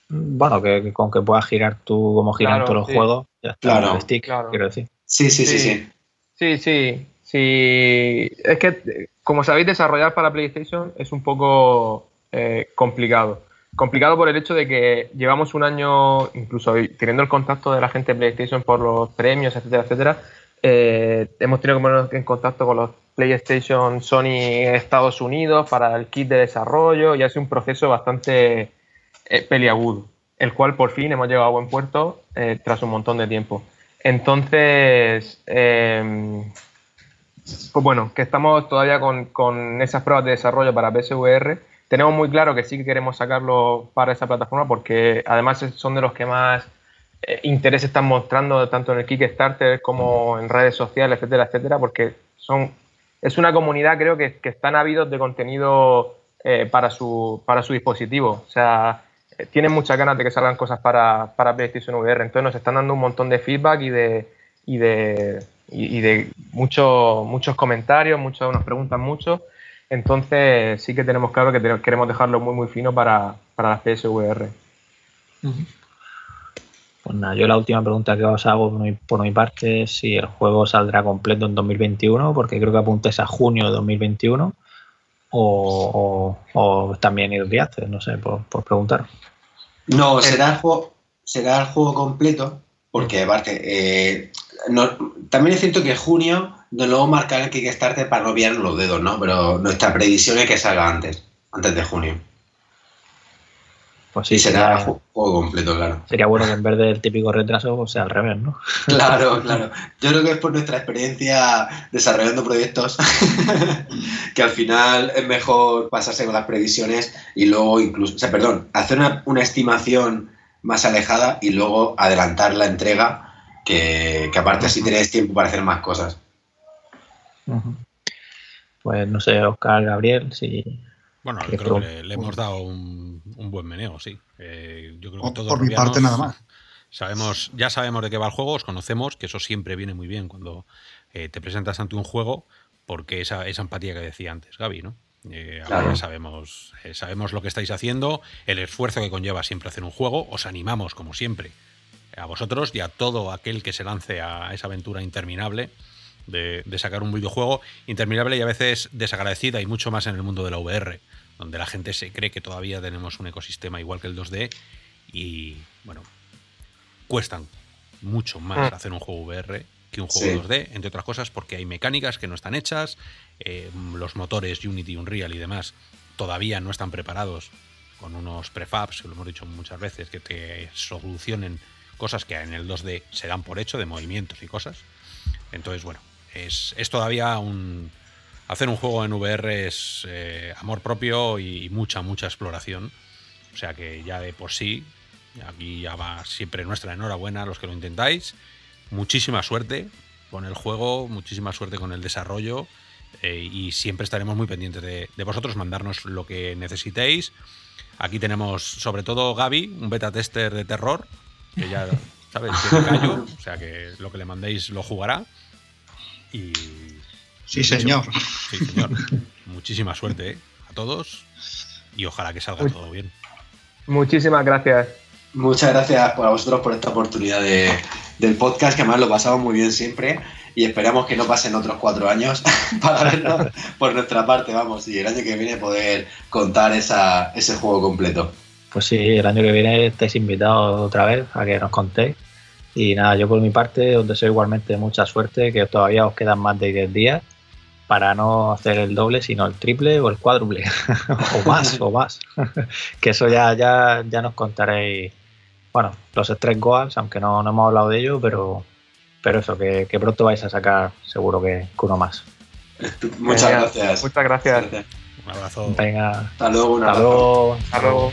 Bueno, que, con que puedas girar tú como giran todos los juegos, ya está claro, el stick, quiero decir. Sí, sí, sí, sí. Sí, sí, sí. Es que, como sabéis, desarrollar para PlayStation es un poco eh, complicado. complicado por el hecho de que llevamos un año, incluso teniendo el contacto de la gente de PlayStation por los premios, etcétera, etcétera, eh, hemos tenido que ponernos en contacto con los PlayStation Sony Estados Unidos para el kit de desarrollo y ha sido un proceso bastante eh, peliagudo, el cual por fin hemos llegado a buen puerto eh, tras un montón de tiempo. Entonces, em, pues bueno, que estamos todavía con, con, esas pruebas de desarrollo para PSVR. Tenemos muy claro que sí que queremos sacarlo para esa plataforma porque además son de los que más eh, interés están mostrando tanto en el Kickstarter como en redes sociales, etcétera, etcétera, porque son es una comunidad creo que, que están ávidos de contenido eh, para, su, para su dispositivo. O sea, eh, tienen muchas ganas de que salgan cosas para, para PlayStation VR. Entonces nos están dando un montón de feedback y de, y de, y, de muchos muchos comentarios, muchos nos preguntan mucho. Entonces sí que tenemos claro que queremos dejarlo muy muy fino para, para las PSVR. Pues nada, yo la última pregunta que os hago por mi, parte es si el juego saldrá completo en 2021, porque creo que apuntes a junio de 2021, o, o, también ir no sé, por, preguntar. No, será el, juego, será el juego completo, porque aparte, eh, también es cierto que junio de nuevo marcar el Kickstarter para no pillar los dedos, ¿no? Pero nuestra previsión es que salga antes, antes de junio. Pues sí, será el juego completo, claro. Sería bueno que en vez del típico retraso pues sea al revés, ¿no? Claro, claro. Yo creo que es por nuestra experiencia desarrollando proyectos que al final es mejor pasarse con las previsiones y luego incluso, o sea, perdón, hacer una, estimación más alejada y luego adelantar la entrega, que, aparte así tenéis tiempo para hacer más cosas. Pues no sé, Oscar, Gabriel, si bueno, creo que le, hemos dado un, buen meneo, sí. Eh, yo creo que todos por mi parte nada más. Sabemos, ya sabemos de qué va el juego, os conocemos, que eso siempre viene muy bien cuando eh, te presentas ante un juego, porque esa, esa empatía que decía antes Gaby, ¿no? Eh, ahora ya sabemos, sabemos lo que estáis haciendo, el esfuerzo que conlleva siempre hacer un juego, os animamos como siempre a vosotros y a todo aquel que se lance a esa aventura interminable de, de, sacar un videojuego interminable y a veces desagradecida y mucho más en el mundo de la VR donde la gente se cree que todavía tenemos un ecosistema igual que el 2D y, bueno, cuestan mucho más mm. hacer un juego VR que un juego 2D, entre otras cosas porque hay mecánicas que no están hechas, eh, los motores Unity, Unreal y demás todavía no están preparados con unos prefabs, que lo hemos dicho muchas veces, que te solucionen cosas que en el 2D se dan por hecho, de movimientos y cosas. Entonces, bueno, es, es todavía un, hacer un juego en VR es eh, amor propio y mucha, mucha exploración. O sea que ya de por sí, aquí ya va siempre nuestra enhorabuena a los que lo intentáis. Muchísima suerte con el juego, muchísima suerte con el desarrollo eh, y siempre estaremos muy pendientes de, vosotros, mandarnos lo que necesitéis. Aquí tenemos sobre todo Gaby, un beta tester de terror, que ya sabes, tiene callo, o sea que lo que le mandéis lo jugará. Y Sí, señor. Sí, señor. Muchísima suerte ¿eh? a todos y ojalá que salga todo bien. Muchísimas gracias. Muchas gracias a vosotros por esta oportunidad del podcast, que además lo pasamos muy bien siempre y esperamos que no pasen otros cuatro años para verlo por nuestra parte, vamos, y el año que viene poder contar esa, ese juego completo. Pues sí, el año que viene estáis invitados otra vez a que nos contéis. Y nada, yo por mi parte os deseo igualmente mucha suerte, que todavía os quedan más de 10 días para no hacer el doble, sino el triple o el cuádruple, o más, o más. que eso ya, ya, ya nos contaréis, bueno, los tres goals, aunque no, no hemos hablado de ello, pero, pero eso, que, pronto vais a sacar seguro que, uno más. Muchas gracias. Muchas gracias. Un abrazo. Venga. Hasta luego, Hasta luego. Hasta luego.